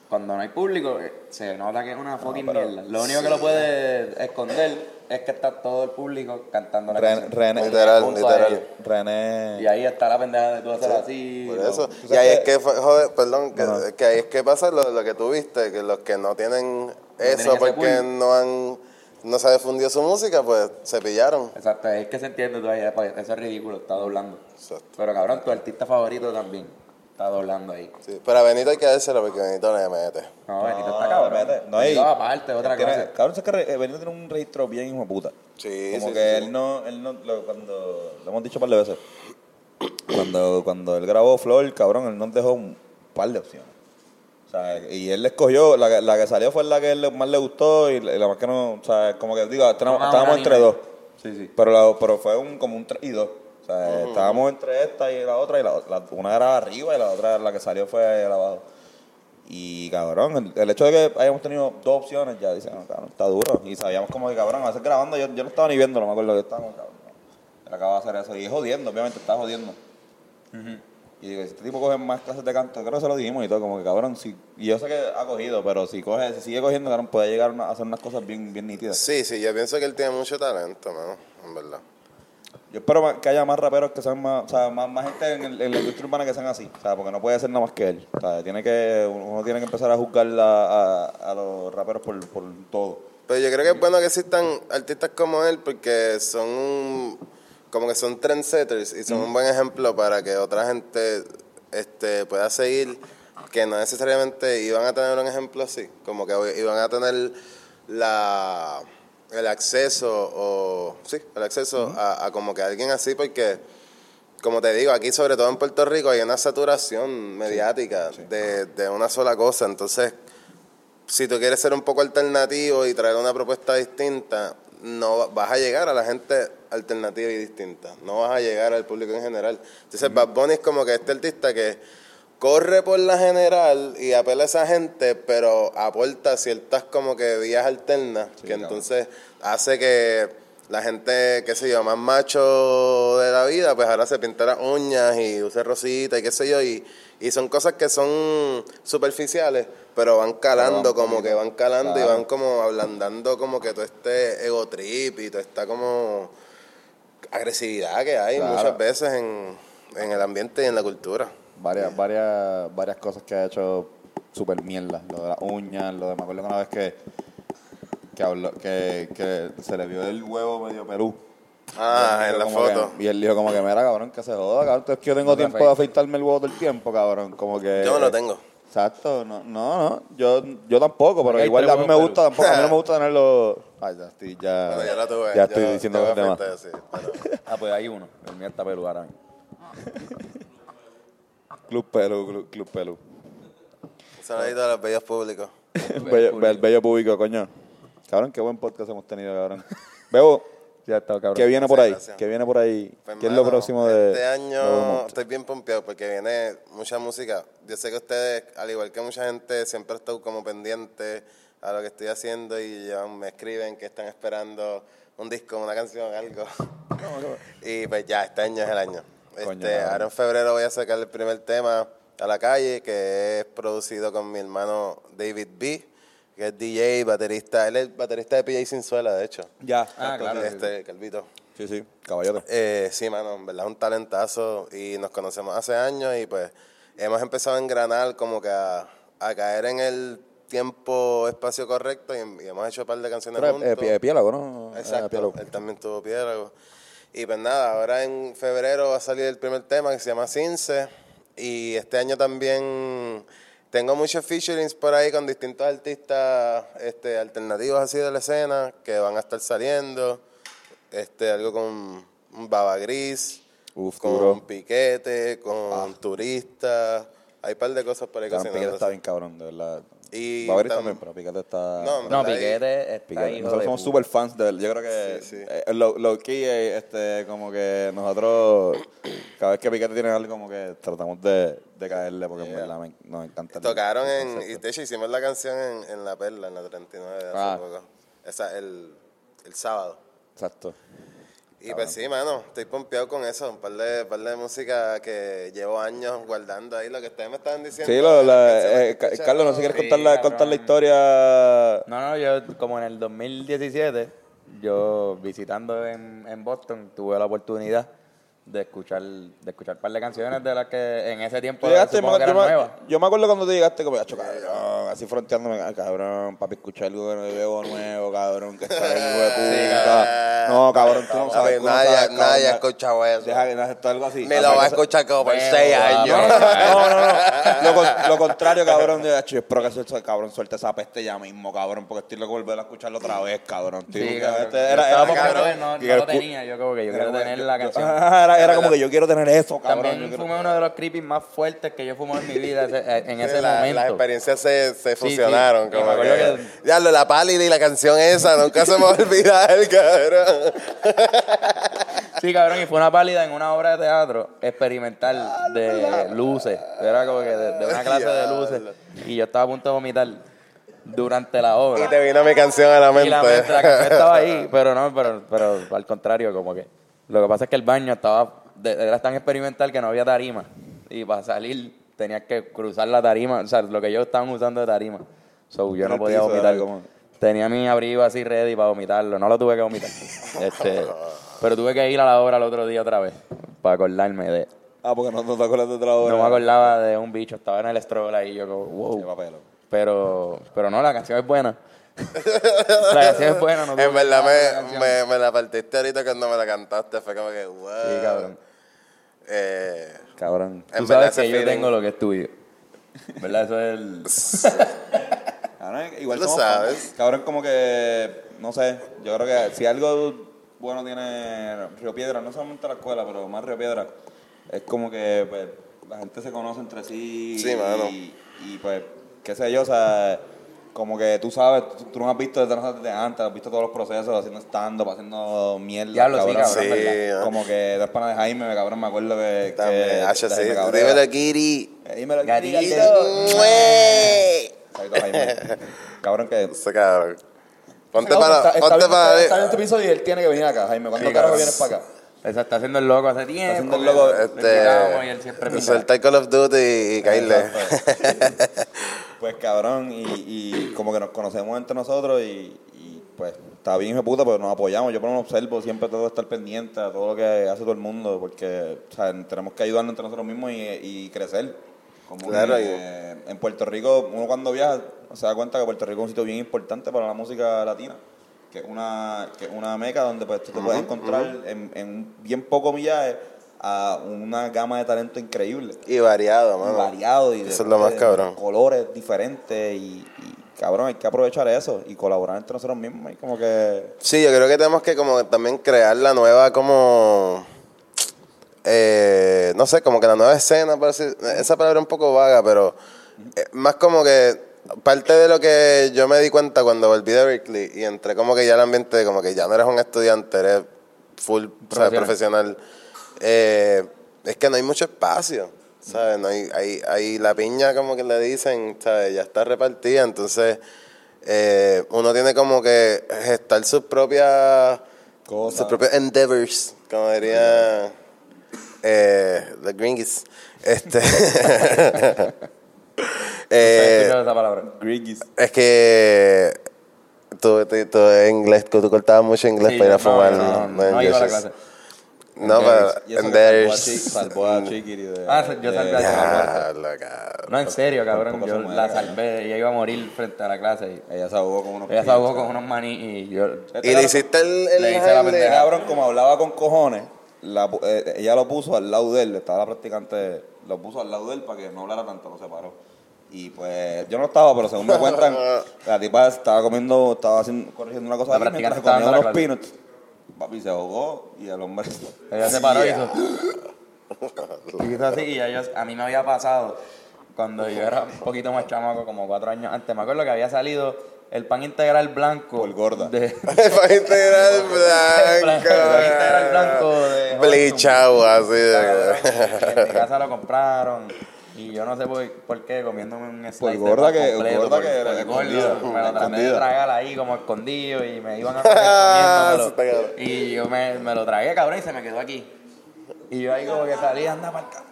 cuando no hay público, eh, se nota que es una fucking pero- mierda. Lo único que lo puede esconder es que está todo el público cantando la Ren- canción. René- Literal, literal. René. Y ahí está la pendeja de tú hacer así. por eso, y ahí es que- joder, perdón, que, ahí es que pasa lo, lo que tú viste, que los que no tienen eso porque no han, no se ha difundido su música, pues se pillaron. Exacto, es que se entiende todavía, pues, eso es ridículo, está doblando. Exacto. Pero cabrón, tu artista favorito también está doblando ahí. Sí, pero a Benito hay que dárselo porque Benito le mete. No, Benito está cabrón. vete. No, Benito y- aparte, otra tiene- cosa. Cabrón, es que re- Benito tiene un registro bien hijo de puta. Sí, Como sí, que sí, él sí. no, él no, lo- cuando, lo hemos dicho un par de veces, cuando, cuando él grabó Flor, cabrón, él nos dejó un par de opciones. O sea, y él le escogió, la, que- la que salió fue la que él más le gustó y la, y la más que no, o sea, como que digo, estábamos, entre dos. Sí, sí. Pero, la- pero fue un, como un 3 y 2. O sea, estábamos entre esta y la otra, y la, la- una era arriba y la otra, la que salió fue la abajo. Y cabrón, el, el hecho de que hayamos tenido dos opciones, ya dicen, no, cabrón, está duro. Y sabíamos como que cabrón, a veces grabando, yo, yo no estaba ni viendo, no me acuerdo que estábamos, cabrón. Él acaba de hacer eso. Y es jodiendo, obviamente, está jodiendo. Y digo, este tipo coge más clases de canto, creo que se lo dijimos y todo, como que cabrón, si, y yo sé que ha cogido, pero si coge, si sigue cogiendo, cabrón, puede llegar a hacer unas cosas bien, bien nítidas. Sí, sí, yo pienso que él tiene mucho talento, mano, en verdad. Yo espero que haya más raperos que sean más, o sea, más, más gente en, el- en la industria urbana que sean así, o sea, porque no puede ser nada más que él. O sea, tiene que, uno tiene que empezar a juzgar a, a los raperos por, por todo. Pero yo creo que es bueno que existan artistas como él porque son un- como que son trendsetters y son un buen ejemplo para que otra gente este, pueda seguir que no necesariamente iban a tener un ejemplo así, como que iban a tener la el acceso o sí, el acceso a, a como que alguien así porque como te digo, aquí sobre todo en Puerto Rico hay una saturación mediática De, de una sola cosa, entonces si tú quieres ser un poco alternativo y traer una propuesta distinta, no va- vas a llegar a la gente alternativa y distinta. No vas a llegar al público en general. Entonces, Bad Bunny es como que este artista que corre por la general y apela a esa gente, pero aporta ciertas como que vías alternas, que claro. entonces hace que la gente, qué sé yo, más macho de la vida, pues ahora se pinta las uñas y use rosita y qué sé yo, y, Y son cosas que son superficiales, pero van calando, Pero como que van calando y van como ablandando como que todo este ego trip y toda esta como agresividad que hay Claro. muchas veces en, en el ambiente y en la cultura. Varias, varias, varias cosas que ha hecho super mierda. Lo de las uñas, lo de me acuerdo que una vez que, que, habló, que, que se le vio el huevo medio Perú. Ah, en la foto. que- y él dijo como que, mira, cabrón, que se joda, cabrón. Es que yo tengo No tiempo de afeitarme el huevo todo el tiempo, cabrón. Como que... Yo no lo tengo. Exacto, no, no, no. Yo, yo tampoco, pero hay igual tres a mí me huevos gusta, tampoco, a mí no me gusta tenerlo... Ay, ya estoy, ya... Bueno, ya la tuve. Ya estoy diciendo los Ah, pues hay uno. El mío está peludo ahora mismo. Club Pelú, Club, Club Pelú. Un saludito a los bellos públicos. bello, el bello público, coño. Cabrón, qué buen podcast hemos tenido, cabrón. Bebo, Ya está, cabrón. ¿qué viene por Sí, ahí? gracias. ¿Qué viene por ahí? Pues, ¿Qué es lo próximo de Este año estoy bien pompeado porque viene mucha música. Yo sé que ustedes, al igual que mucha gente, siempre están como pendientes a lo que estoy haciendo y ya me escriben que están esperando un disco, una canción, algo. y pues ya, este año es el año. Coño, Este, ahora en febrero voy a sacar el primer tema a la calle, que es producido con mi hermano David B., que es DJ, baterista. Él es baterista de PJ Sinzuela, de hecho. Ya. Ah, claro. Este, Calvito. Sí, sí, caballero. Eh, sí, mano, en verdad es un talentazo y nos conocemos hace años y pues hemos empezado a engranar como que a, a caer en el tiempo, espacio correcto y, y hemos hecho un par de canciones Pero, juntos. eh, pi- piélago, ¿no? Eh, Exacto, piélago. él también tuvo piedra. Y pues nada, ahora en febrero va a salir el primer tema que se llama Cince. Y este año también tengo muchos featurings por ahí con distintos artistas este, alternativos así de la escena que van a estar saliendo. Este, algo con Baba Gris, Uf, con duro. Ah. Piquete, con Turista. Hay un par de cosas por ahí Cabrón, Piquete está bien cabrón, de verdad. Y Va a abrir tam- también, pero Piquete está... No, No, Ahí- Piquete está Piquete. hijo Nosotros somos super fans de él. Yo creo que Sí, sí. eh, lo, lo key es, este, como que nosotros, cada vez que Piquete tiene algo, como que tratamos de, de caerle, porque en verdad me- nos encanta. el- Tocaron el en, y de hecho hicimos la canción en, en La Perla, en la 39 de hace Ah. poco. Esa, el, el sábado. Exacto. Y pues sí, mano, estoy pompeado con eso, un par de, par de música que llevo años guardando ahí, lo que ustedes me estaban diciendo. Sí, lo, la- eh, escuchaba. Carlos, no sé si quieres Sí, contar la, contar la historia. No, no, yo como en el 2017, yo visitando en, en Boston, tuve la oportunidad de escuchar de escuchar un par de canciones de las que en ese tiempo llegaste, me- que yo, me, yo me acuerdo cuando tú llegaste, como, "Acho, cabrón, así fronteándome, "Ah, cabrón, papi, escucha algo de nuevo, nuevo, cabrón, que está el hijo de puta. no, cabrón, tú no sabes, tú no nadie, sabes, nadie ha escuchado eso. Deja que deja esto algo así. Ni lo va a escuchar como por seis años. No, no, no. Lo, con- lo contrario, cabrón. "Acho, espero que ese cabrón suelte esa peste ya mismo, cabrón, porque estoy loco volver a escucharlo otra vez, cabrón. tío, Sí, cabrón. este Yo era, era, cabrón, no, que no lo tenía, yo como que yo quiero tener la canción. Era, era como que yo quiero tener eso, cabrón. También yo quiero- fumé uno de los creepy más fuertes que yo fumado en mi vida ese- eh, en ese La- momento. Las experiencias se, se Sí, fusionaron. sí. Y Como me acuerdo que, que- Diablo, la pálida y la canción esa, nunca se me va a olvidar, cabrón. Sí, cabrón, y fue una pálida en una obra de teatro experimental de luces. Era como que de, de una clase de luces. Y yo estaba a punto de vomitar durante la obra. Y te vino mi canción a la mente. Y la, mente, la canción estaba ahí, pero no, pero, pero al contrario, como que. Lo que pasa es que el baño estaba. era tan experimental que no había tarima. Y para salir tenías que cruzar la tarima, o sea, lo que ellos estaban usando de tarima. So, yo no podía vomitar. como- Tenía mi abrigo así ready para vomitarlo. No lo tuve que vomitar. Este, pero tuve que ir a la obra el otro día otra vez. Para acordarme de. Ah, porque no, no te acuerdas de otra hora. No me acordaba de un bicho. Estaba en el stroll ahí. Yo como, wow. Pero, pero no, la canción es buena. La canción es buena. No En verdad me, me, me la partiste ahorita cuando me la cantaste. Fue como que, wow. Sí, cabrón. Eh, Cabrón. en Tú verdad sabes que yo feeling- tengo lo que es tuyo. ¿Verdad? Eso es el... Cabrón, igual Lo somos sabes. Cabrón, como que, no sé, yo creo que si algo bueno tiene Río Piedra, no solamente la escuela, pero más Río Piedra, es como que pues, la gente se conoce entre sí. Sí, mano. Y, y, pues, qué sé yo, o sea, como que tú sabes, tú, tú nos has visto desde, antes, has visto todos los procesos, haciendo stand-up, haciendo mierda. Diablo, sí, cabrón, Sí, ¿verdad? ¿no? Como que dos panas de Jaime, cabrón, me acuerdo que... También, que Hacho, de sí. Dímelo, Kiri. Eh, dímelo. Saludito, Jaime. Cabrón, que... Ese cabrón. Ponte No, para, está, está ponte para. está- está en este episodio y él tiene que venir acá, Jaime. ¿Cuándo Sí, carajo cabrón. vienes para acá? Está haciendo el loco hace tiempo. haciendo el loco. Tiramos y él siempre Este, soltar Call of Duty y caerle. Pues cabrón, y, y como que nos conocemos entre nosotros y, y, pues está bien hijo de puta, pero nos apoyamos. Yo por lo menos observo siempre todo estar pendiente a todo lo que hace todo el mundo, porque o sea, tenemos que ayudarnos entre nosotros mismos y, y crecer. Como Claro, que, y- eh, en Puerto Rico, uno cuando viaja se da cuenta que Puerto Rico es un sitio bien importante para la música latina. Que es una, que es una meca donde pues, tú te puedes encontrar en, en un bien poco millaje a una gama de talento increíble Y variado, mano. variado y de, Eso es lo más de cabrón. colores diferentes y, y, cabrón hay que aprovechar eso y colaborar entre nosotros mismos y como que Sí, yo creo que tenemos que como también crear la nueva como eh, no sé, como que la nueva escena, por decir- esa palabra es un poco vaga, pero eh, más como que parte de lo que yo me di cuenta cuando volví de Berkeley y entré como que ya al ambiente, como que ya no eres un estudiante, eres full o sea, profesional, eh, es que no hay mucho espacio, ¿sabes? No hay, hay, hay la piña como que le dicen, ¿sabes? Ya está repartida, entonces eh, uno tiene como que gestar sus propias Cosas. sus propios endeavors, como diría eh, The Gringis. Este, ¿Has eh, escuchado esa palabra? Grigis es que tú, tú, tú en inglés, tú, tú cortabas mucho inglés Sí, para ir a no, fumar. no, no, no iba a la clase. No, pero y eso que salvó a Chiquiri de, Ah, yo salvé a cabrón. No, en serio, cabrón. Yo la salvé. Ella iba a morir frente a la clase. Y ella se ahogó con unos ella se ahogó con unos maní y yo... Y le hiciste el, el Le hice la pendeja. cabrón como hablaba con cojones eh, ella lo puso al lado de él estaba la practicante lo puso al lado de él para que no hablara tanto lo separó y pues yo no estaba pero según me cuentan la tipa estaba comiendo estaba haciendo, corrigiendo una cosa La ahí mientras comía unos peanuts papi se ahogó y el hombre Ella se paró y hizo... Y hizo así y ya yo- a mí me había pasado cuando yo era un poquito más chamaco, como cuatro años antes. Me acuerdo que había salido el pan integral blanco. Por gorda. De, Para integrar el el blanco. pan integral blanco de... Bleachado, así de. En mi casa lo compraron. Y yo no sé por, por qué, comiéndome un slice de gorda pan que- completo, gorda por- que era por escondida, gordo, Me lo traté de tragar ahí como escondido y me iban a comiéndomelo. cabrón. Y yo me, me lo tragué, cabrón, y se me quedó aquí. Y yo ahí como que salí, anda para acá.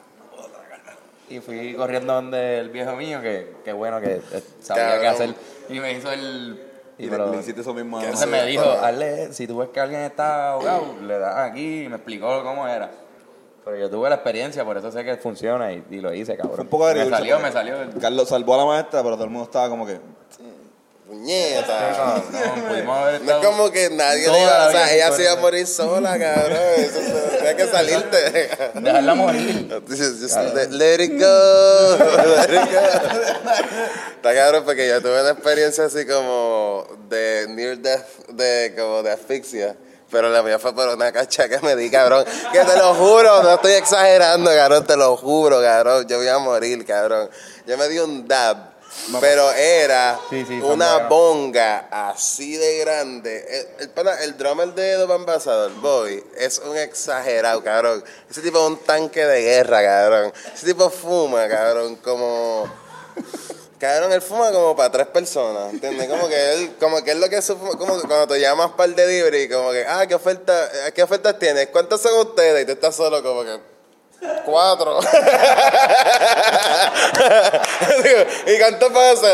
Y fui corriendo donde el viejo mío, que, que bueno que eh, sabía qué hacer. Y me hizo el... y le, le hiciste eso mismo entonces me dijo, hazle, si tú ves que alguien está ahogado, le das aquí y me explicó cómo era. Pero yo tuve la experiencia, por eso sé que funciona y, y lo hice, cabrón. Fue un poco me agridulce, salió, porque me salió. Carlos salvó a la maestra pero todo el mundo estaba como que Puñeta. No, pudimos haber No es como que nadie le iba, la o sea, ella se iba a morir sola, cabrón. Eso Tenía que salirte. Dejarla morir. Dices, just let, let it go. Let it go. Está cabrón porque yo tuve una experiencia así como de near death, de como de asfixia. Pero la mía fue por una cacha que me di, cabrón. Que te lo juro, no estoy exagerando, cabrón, te lo juro, cabrón. Yo voy a morir, cabrón. Yo me di un dab. Pero era Sí, sí, son una bonga así de grande. El, el, el drummer de Edo Ambassador, Boy, es un exagerado, cabrón. Ese tipo es un tanque de guerra, cabrón. Ese tipo fuma, cabrón, como... Cabrón, él fuma como para tres personas, ¿entiendes? Como que él, como que es lo que fuma, como que cuando te llamas para el delivery, como que, ah, ¿qué oferta, eh, qué ofertas tienes? ¿Cuántos son ustedes? Y tú estás solo como que, cuatro. Digo, ¿Y cuánto pasa?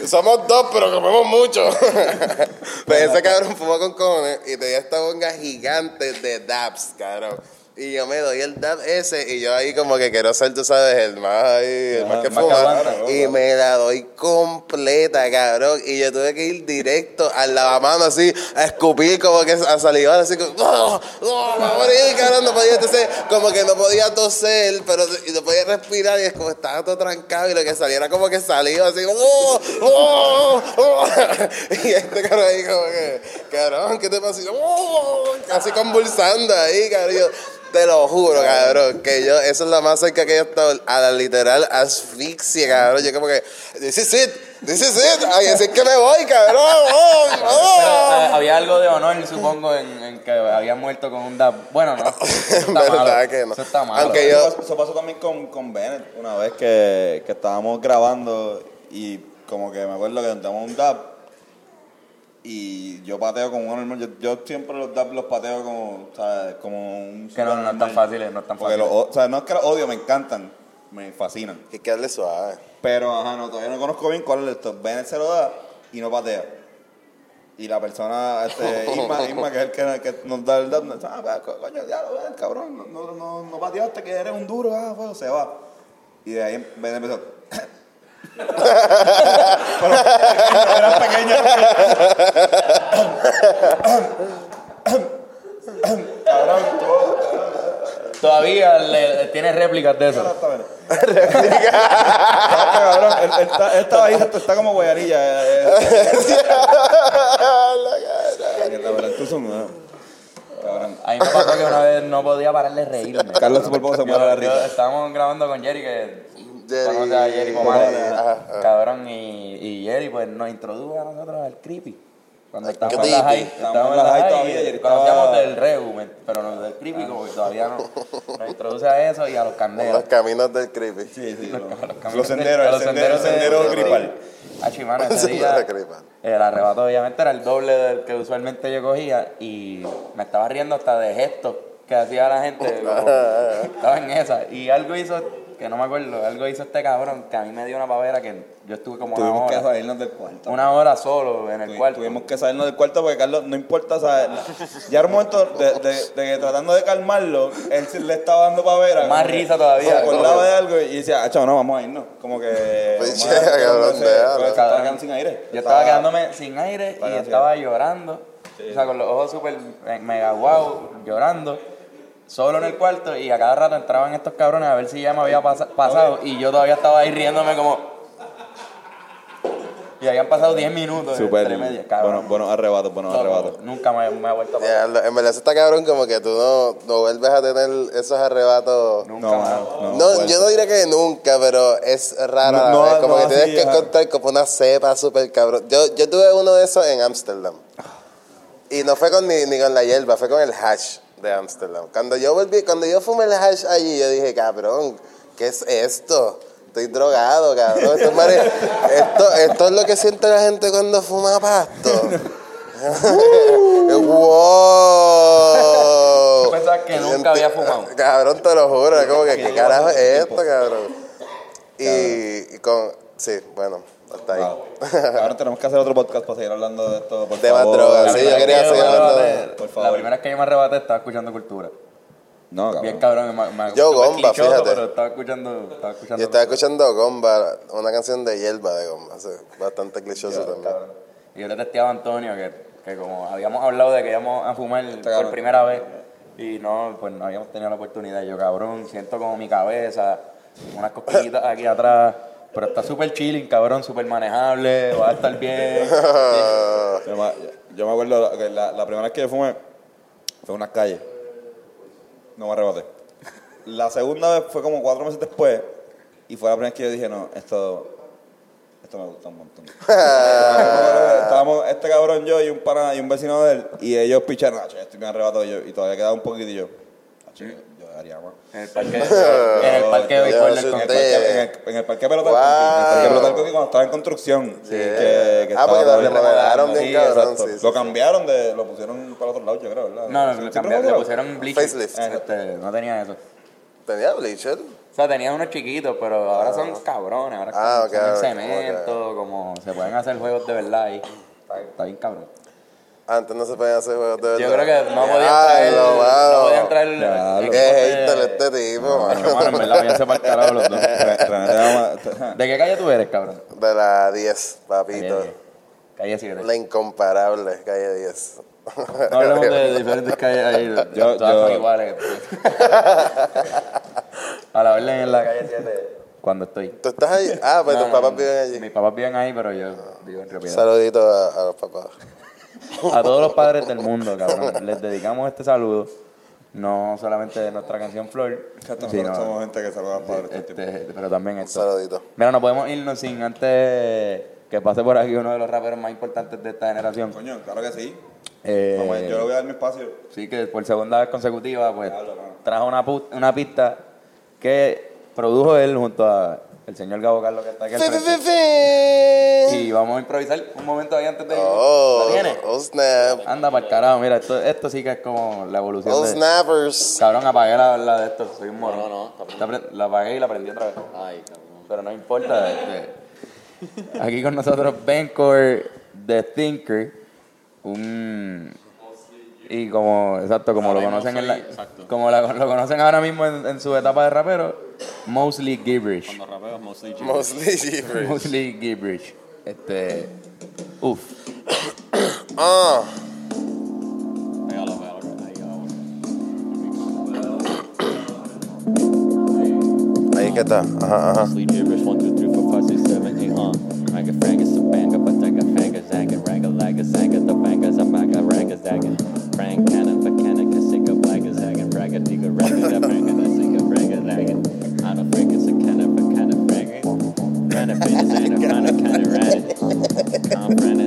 Somos dos, pero comemos mucho. pues ese cabrón fumó con cojones y tenía esta bonga gigante de dabs, cabrón. Y yo me doy el dab ese y yo ahí como que quiero ser, tú sabes, el más ahí, el más que fuma. y me la doy completa, cabrón. Y yo tuve que ir directo al lavamano así, a escupir como que a salivar así como, ¡Oh! ¡Oh! me morir, cabrón, no podía entonces, como que no podía toser, pero y no podía respirar y es como estaba todo trancado y lo que saliera como que salió así ¡Oh! ¡Oh! ¡Oh! y este cabrón ahí como que, cabrón, ¿qué te pasa? Y yo, ¡Oh! Así convulsando ahí, cabrón. Yo, te lo juro, cabrón, que yo, eso es lo más cerca que yo he estado a la literal asfixia, cabrón. Yo como que, this is it, this is it. Ay, así es que me voy, cabrón. Oh, oh. eh, había algo de honor, supongo, en, en que había muerto con un dab. Bueno, no. Eso está Verdad malo. que no. Eso está malo. Aunque Eso yo- pasó- Eso pasó también con, con Bennett una vez que, que estábamos grabando y como que me acuerdo que entramos un dab Y yo pateo como un normal. Yo, yo siempre los dab los pateo como, ¿sabes? Como un. Que no, no es tan fáciles, no es tan los o- sea, no es que los odio, me encantan. Me fascinan. Hay que darle suave. Pero, ajá, no, todavía no conozco bien cuál es esto. Ven, se lo da y no patea. Y la persona, este, Isma, Isma, que es el que, que nos da el dato, ah, va, co- coño, ya lo ven, cabrón, no, no, no, no pateaste que eres un duro, ah, pues, se va. Y de ahí Ben empezó. Pero era pequeña. cabrón, Todavía le, tiene réplicas de eso. Está bien. cabrón, él, él está, él estaba ahí, está, está como guayarilla. eh, eh. Mierda, pero entonces, no. Cabrón. A mí me pasó que una vez no podía parar de reírme. Carlos Super Bowl se muere de la Yo- risa. Estábamos grabando con Jerry, que Jerry- conoce a cabrón, y, y Jerry pues nos introdujo a nosotros al creepy. Cuando estábamos en la high, estábamos en la high, todavía, y conocíamos estaba- del regu, me- pero no del creepy, como que todavía no. Nos introduce a eso y a los candelos. Los caminos del creepy. Sí, sí. Los, los de- senderos, el sendero, el sendero gripal. Ah, chimano, ese Sendero día gripal. el arrebato obviamente era el doble del que usualmente yo cogía y me estaba riendo hasta de gestos que hacía la gente. estaba en esa. Y algo hizo, que no me acuerdo, algo hizo este cabrón que a mí me dio una pavera que yo estuve como una Tuvimos que salirnos del cuarto. una hora solo en el cuarto. Tuvimos que salirnos del cuarto porque Carlos, no importa, ¿sabes? Ya era un momento de, de, de que tratando de calmarlo, él le estaba dando pavera. Más como risa todavía, Se acordaba de algo y decía, ah, chavo, no, vamos a irnos. Como que. Pues, vamos a- che, cabrón, estaba quedando sin aire. Yo estaba quedándome sin aire y Estaba estaba llorando. O sea, con los ojos súper eh, mega guau, llorando. Solo en el cuarto y a cada rato entraban estos cabrones a ver si ya me había pasa- pasado. Y yo todavía estaba ahí riéndome como. Y habían pasado 10 minutos Súper. entre medias, cabrón. Bueno, buenos arrebatos, buenos No, arrebatos. Nunca me, me ha vuelto a pasar. lo- en verdad, está cabrón como que tú no, no vuelves a tener esos arrebatos. Nunca No, más. no, yo no diría que nunca, pero es raro. No, como no que tienes que encontrar como una cepa súper cabrón. Yo, yo tuve uno de esos en Ámsterdam. Y no fue con ni, ni con la hierba, fue con el hash de Ámsterdam. Cuando yo volví, cuando yo fumé el hash allí, yo dije, cabrón, ¿qué es esto? Estoy drogado, cabrón. Esto, es mare- esto, esto es lo que siente la gente cuando fuma pasto. ¡Wow! Tú pensabas que nunca había fumado. Cabrón, te lo juro. es Como que, ¿qué carajo es esto, cabrón? Y, y con. Sí, bueno, hasta ahí. Wow. Ahora tenemos que hacer otro podcast para seguir hablando de esto. Por De más favor. drogas, La sí, primera yo vez quería que seguir hablando de- por La favor. primera vez que yo me arrebaté estaba escuchando cultura. No, cabrón. Bien cabrón, me, me, Yo, gomba, fíjate. Pero estaba escuchando, estaba escuchando Yo estaba escuchando Gomba, una canción de hierba de Gomba. sí, bastante clichoso también. Y yo le testeaba a Antonio que, que como habíamos hablado de que íbamos a fumar por cabrón. primera vez y no, pues no habíamos tenido la oportunidad. Yo, cabrón, siento como mi cabeza, unas cosquillitas aquí atrás, pero está súper chilling, cabrón, súper manejable, va a estar bien. Yo me, yo me acuerdo que la, la primera vez que yo fumé fue en unas calles. No me arrebaté. La segunda vez fue como cuatro meses después y fue la primera vez que yo dije, no, esto, esto me gusta un montón. Estábamos este cabrón, yo y un pana y un vecino de él y ellos picharon, ah, estoy bien arrebatado yo y todavía quedaba un poquito y yo, ah. En el parque, en el parque de béisbol del En el parque, en el, en el parque pelota del cuando estaba en construcción. que- que Ah, porque lo todavía remodelaron bien Sí, cabrón, exacto. sí, sí, lo sí. cambiaron de, lo pusieron para otro lado, yo creo, ¿verdad? No, no, ¿Siempre le, fue cambiaron, le pusieron bleachers. Facelift. Este, no tenía eso. ¿Tenía Bleacher? O sea, tenía unos chiquitos, pero ahora son cabrones. Ahora Ah, son, en cemento, como se pueden hacer juegos de verdad ahí. Está bien cabrón. Antes no se podían hacer juegos de verdad. Yo creo que no podía Ay, entrar. lo No malo. podía entrar. Claro. equipos Qué de- hater este tipo, mano. Mano, en verdad, váyanse para el carajo los dos. ¿De qué calle tú eres, cabrón? De la 10, papito. Calle 10. Calle 7. La incomparable calle 10. No hablemos de diferentes calles ahí. Yo- todas yo- son iguales. A la orden en la calle 7 cuando estoy. ¿Tú estás allí? Ah, pues No, tus no, papás no. viven allí. Mis papás viven ahí, pero yo vivo en Río Piedras. Saludito a, a los papás. A todos los padres del mundo, cabrón. Les dedicamos este saludo. No solamente de nuestra canción Flor, Nosotros sino, somos gente que saluda a padres tiempo. este, pero también esto. Saludito. Mira, no podemos irnos sin antes que pase por aquí uno de los raperos más importantes de esta generación. Coño, claro que sí. Eh, Vamos, yo le voy a dar mi espacio. Sí, que por segunda vez consecutiva, pues trajo una, una pista que produjo él junto a el señor Gabo Carlos que está aquí al Fe, fe, frente. Y y vamos a improvisar un momento ahí antes de. Oh, oh snap. Anda para el carajo, mira, esto, esto sí que es como la evolución Oh de... snappers. Cabrón, apagué la, la de esto, soy un morón. No, no, pre- La apagué y la prendí otra vez. Ay, cabrón. Pero no importa. este, aquí con nosotros Bencor The Thinker, un y como exacto como lo conocen en la, exacto. como la- lo conocen ahora mismo en, en su etapa de rapero, mostly gibberish, Cuando rapeo es mostly gibberish. mostly gibberish. Este, uf, Ah, Pégalo, pégalo. Ahí, ahí que está. Ajá, ajá. Mostly gibberish. One, two, three, four, five, six, seven, eight, huh? Ranga, franga, sabanga, batanga, fanga, zanga, ranga, laga, zanga, the banga, zamaga, ranga, zaga. Canon, Bacana, Kasika, Blagazagan, Braga, Diga, Raga, Branga, Nasika, Braga, Lagan, Ana, Franga, Sakana, Bacana, Braga, Rana, Bina, Zana, Rana, Kana, Rana, Comprana,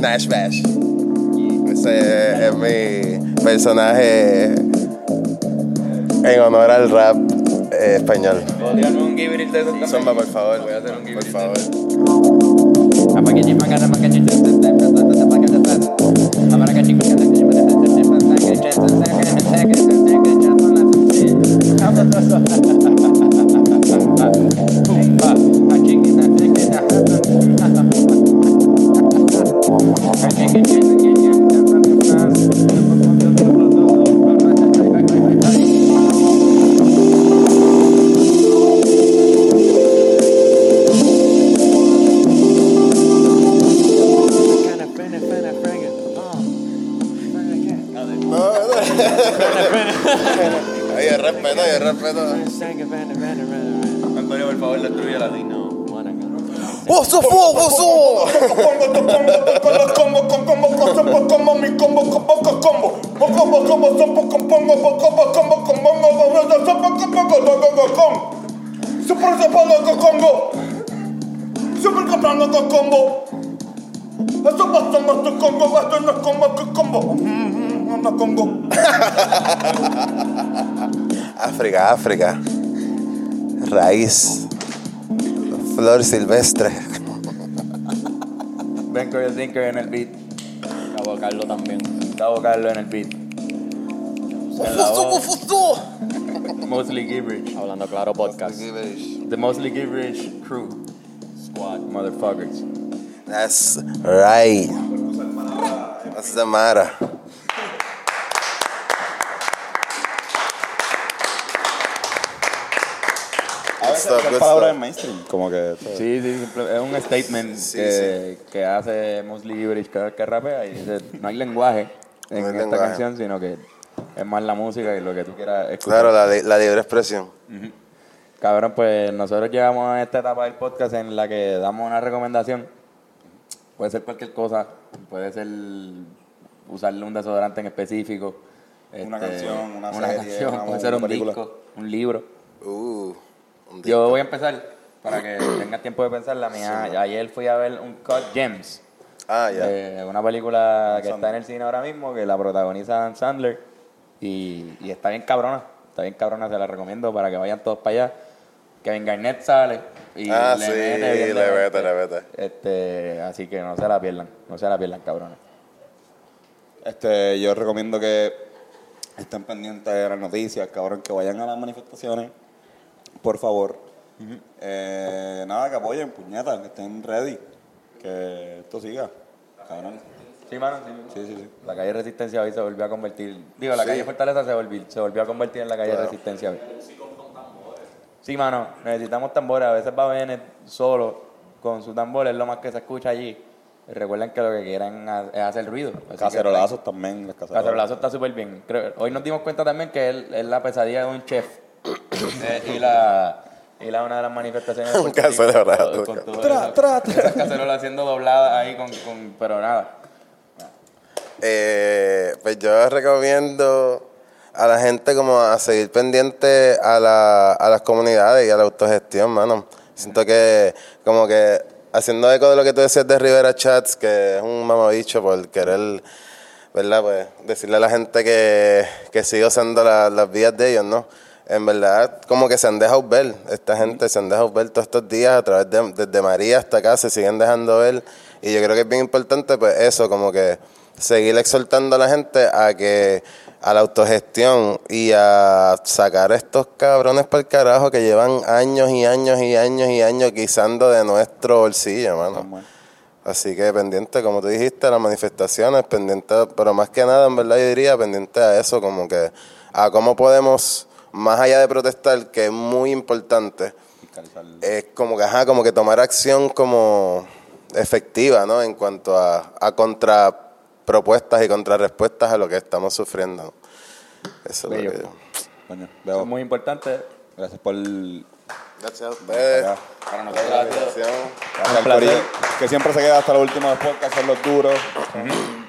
Nash Bash. Ese es mi personaje en honor al rap eh, español. ¿Puedo tirarme un gibberish de esos también? Zumba, por favor. Voy a hacer un Por gibberish. favor. Flor silvestre. Ven con el Thinker en el beat. Cabo Carlos también. Gustavo Carlos en el beat. Mostly Gibberish. Hablando claro podcast. The Mostly Gibberish crew. Squad. Motherfuckers. That's right. That's the matter. A veces Good stuff, good stuff. en mainstream, como que... Sí, sí, es un statement Sí, que, que hace Gibberish cada vez que rapea y dice, no hay lenguaje en No hay esta lenguaje. canción, sino que es más la música y lo que tú quieras escuchar. Claro, la, la libre expresión. Cabrón, pues nosotros llegamos a esta etapa del podcast en la que damos una recomendación. Puede ser cualquier cosa, puede ser usarle un desodorante en específico. Una este, canción, una serie, canción, una- puede ser una un película. disco, un libro. Uh, Yo voy a empezar para que tengas tiempo de pensar. La mía, ayer fui a ver un Cut Gems, Ah, ya. eh, una película que está en el cine ahora mismo, que la protagoniza Dan Sandler. Y, y está bien cabrona, está bien cabrona, se la recomiendo para que vayan todos para allá. Kevin Garnett sale y Ah, le sí, mete le mente. le mete. Este, así que no se la pierdan, no se la pierdan, cabrones. Este, yo recomiendo que estén pendientes de las noticias, cabrón, que vayan a las manifestaciones, por favor. Eh, nada, que apoyen, puñetas, que estén ready, que esto siga, cabrón. Sí, mano, sí. Sí, sí. La calle Resistencia hoy se volvió a convertir. Digo, la calle Fortaleza se volvió, se volvió a convertir en la calle Resistencia hoy. Sí, mano, necesitamos tambores. A veces va Bennett solo con sus tambores, es lo más que se escucha allí. Recuerden que lo que quieren ha- es hacer ruido. Así que- Cacerolazos también, las cacerolazos. Cacerolazo está súper bien. Creo- hoy nos dimos cuenta también que él es la pesadilla de un chef. Eh, y la y la una de las manifestaciones Un cacerolazo. con Tra, tra, tra. Esas cacerolas siendo dobladas ahí con, con pero nada. Eh, pues yo recomiendo a la gente como a seguir pendiente a, la, a las comunidades y a la autogestión, mano. Siento que como que haciendo eco de lo que tú decías de Rivera Chats, que es un mamabicho por querer, ¿verdad? Pues decirle a la gente que, que siga usando la- las vías de ellos, ¿no? En verdad, como que se han dejado ver, esta gente se han dejado ver todos estos días a través de, desde María hasta acá, se siguen dejando ver. Y yo creo que es bien importante, pues eso, como que seguir exhortando a la gente a que a la autogestión y a sacar a estos cabrones para el carajo que llevan años y años y años y años guisando de nuestro bolsillo, mano. Así que pendiente, como tú dijiste, a las manifestaciones, pendiente, pero más que nada, en verdad, yo diría pendiente a eso, como que a cómo podemos, más allá de protestar, que es muy importante, es como que, ajá, como que tomar acción como efectiva, ¿no? En cuanto a, a contrapropuestas y contrarrespuestas a lo que estamos sufriendo. Eso es Bello. lo que yo. Coño, Eso es muy importante. gracias por... Gracias a ustedes. Para- nosotros. Gracias al corillo, que siempre se queda hasta los últimos podcasts, son los duros.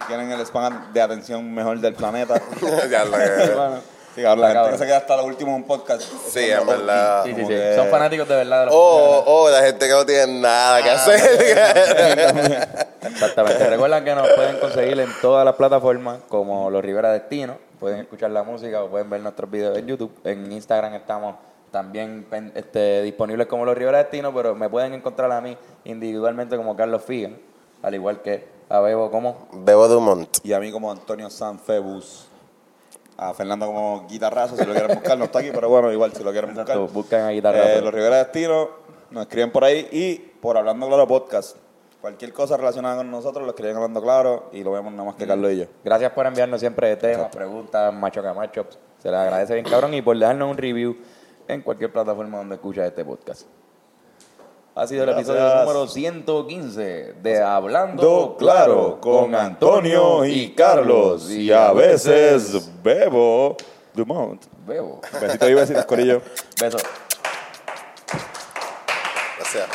Tienen el span de atención mejor del planeta. Ya lo que- Bueno, Sí, cabrón, la gente cabrón. que se queda hasta los últimos en podcast. Sí, en verdad. Sí, sí, sí. que- Son fanáticos de verdad de los O, o la gente que no tiene nada que hacer. Exactamente. Recuerden que nos pueden conseguir en todas las plataformas como Los Rivera Destino. Pueden escuchar la música o pueden ver nuestros videos en YouTube. En Instagram estamos también este, disponibles como Los Rivera Destino, pero me pueden encontrar a mí individualmente como Carlos Figan, al igual que a Bebo como Bebo Dumont. Y a mí como Antonio Sanfebus. A Fernando como guitarrazo, si lo quieren buscar, no está aquí, pero bueno, igual si lo quieren buscar. Exacto, buscan a Guitarrazo. Eh, los Rivera Destino, nos escriben por ahí y por Hablando Claro Podcast. Cualquier cosa relacionada con nosotros lo escriben Hablando Claro y lo vemos nada más que Carlos y yo. Gracias por enviarnos siempre temas, preguntas, macho camacho. Se les agradece bien, cabrón, y por dejarnos un review en cualquier plataforma donde escuchas este podcast. Ha sido el Gracias. episodio número 115 de Hablando Do Claro con Antonio y Carlos y a veces Bebo Dumont. Bebo. Besito y besitos, Corillo. Besos. Gracias.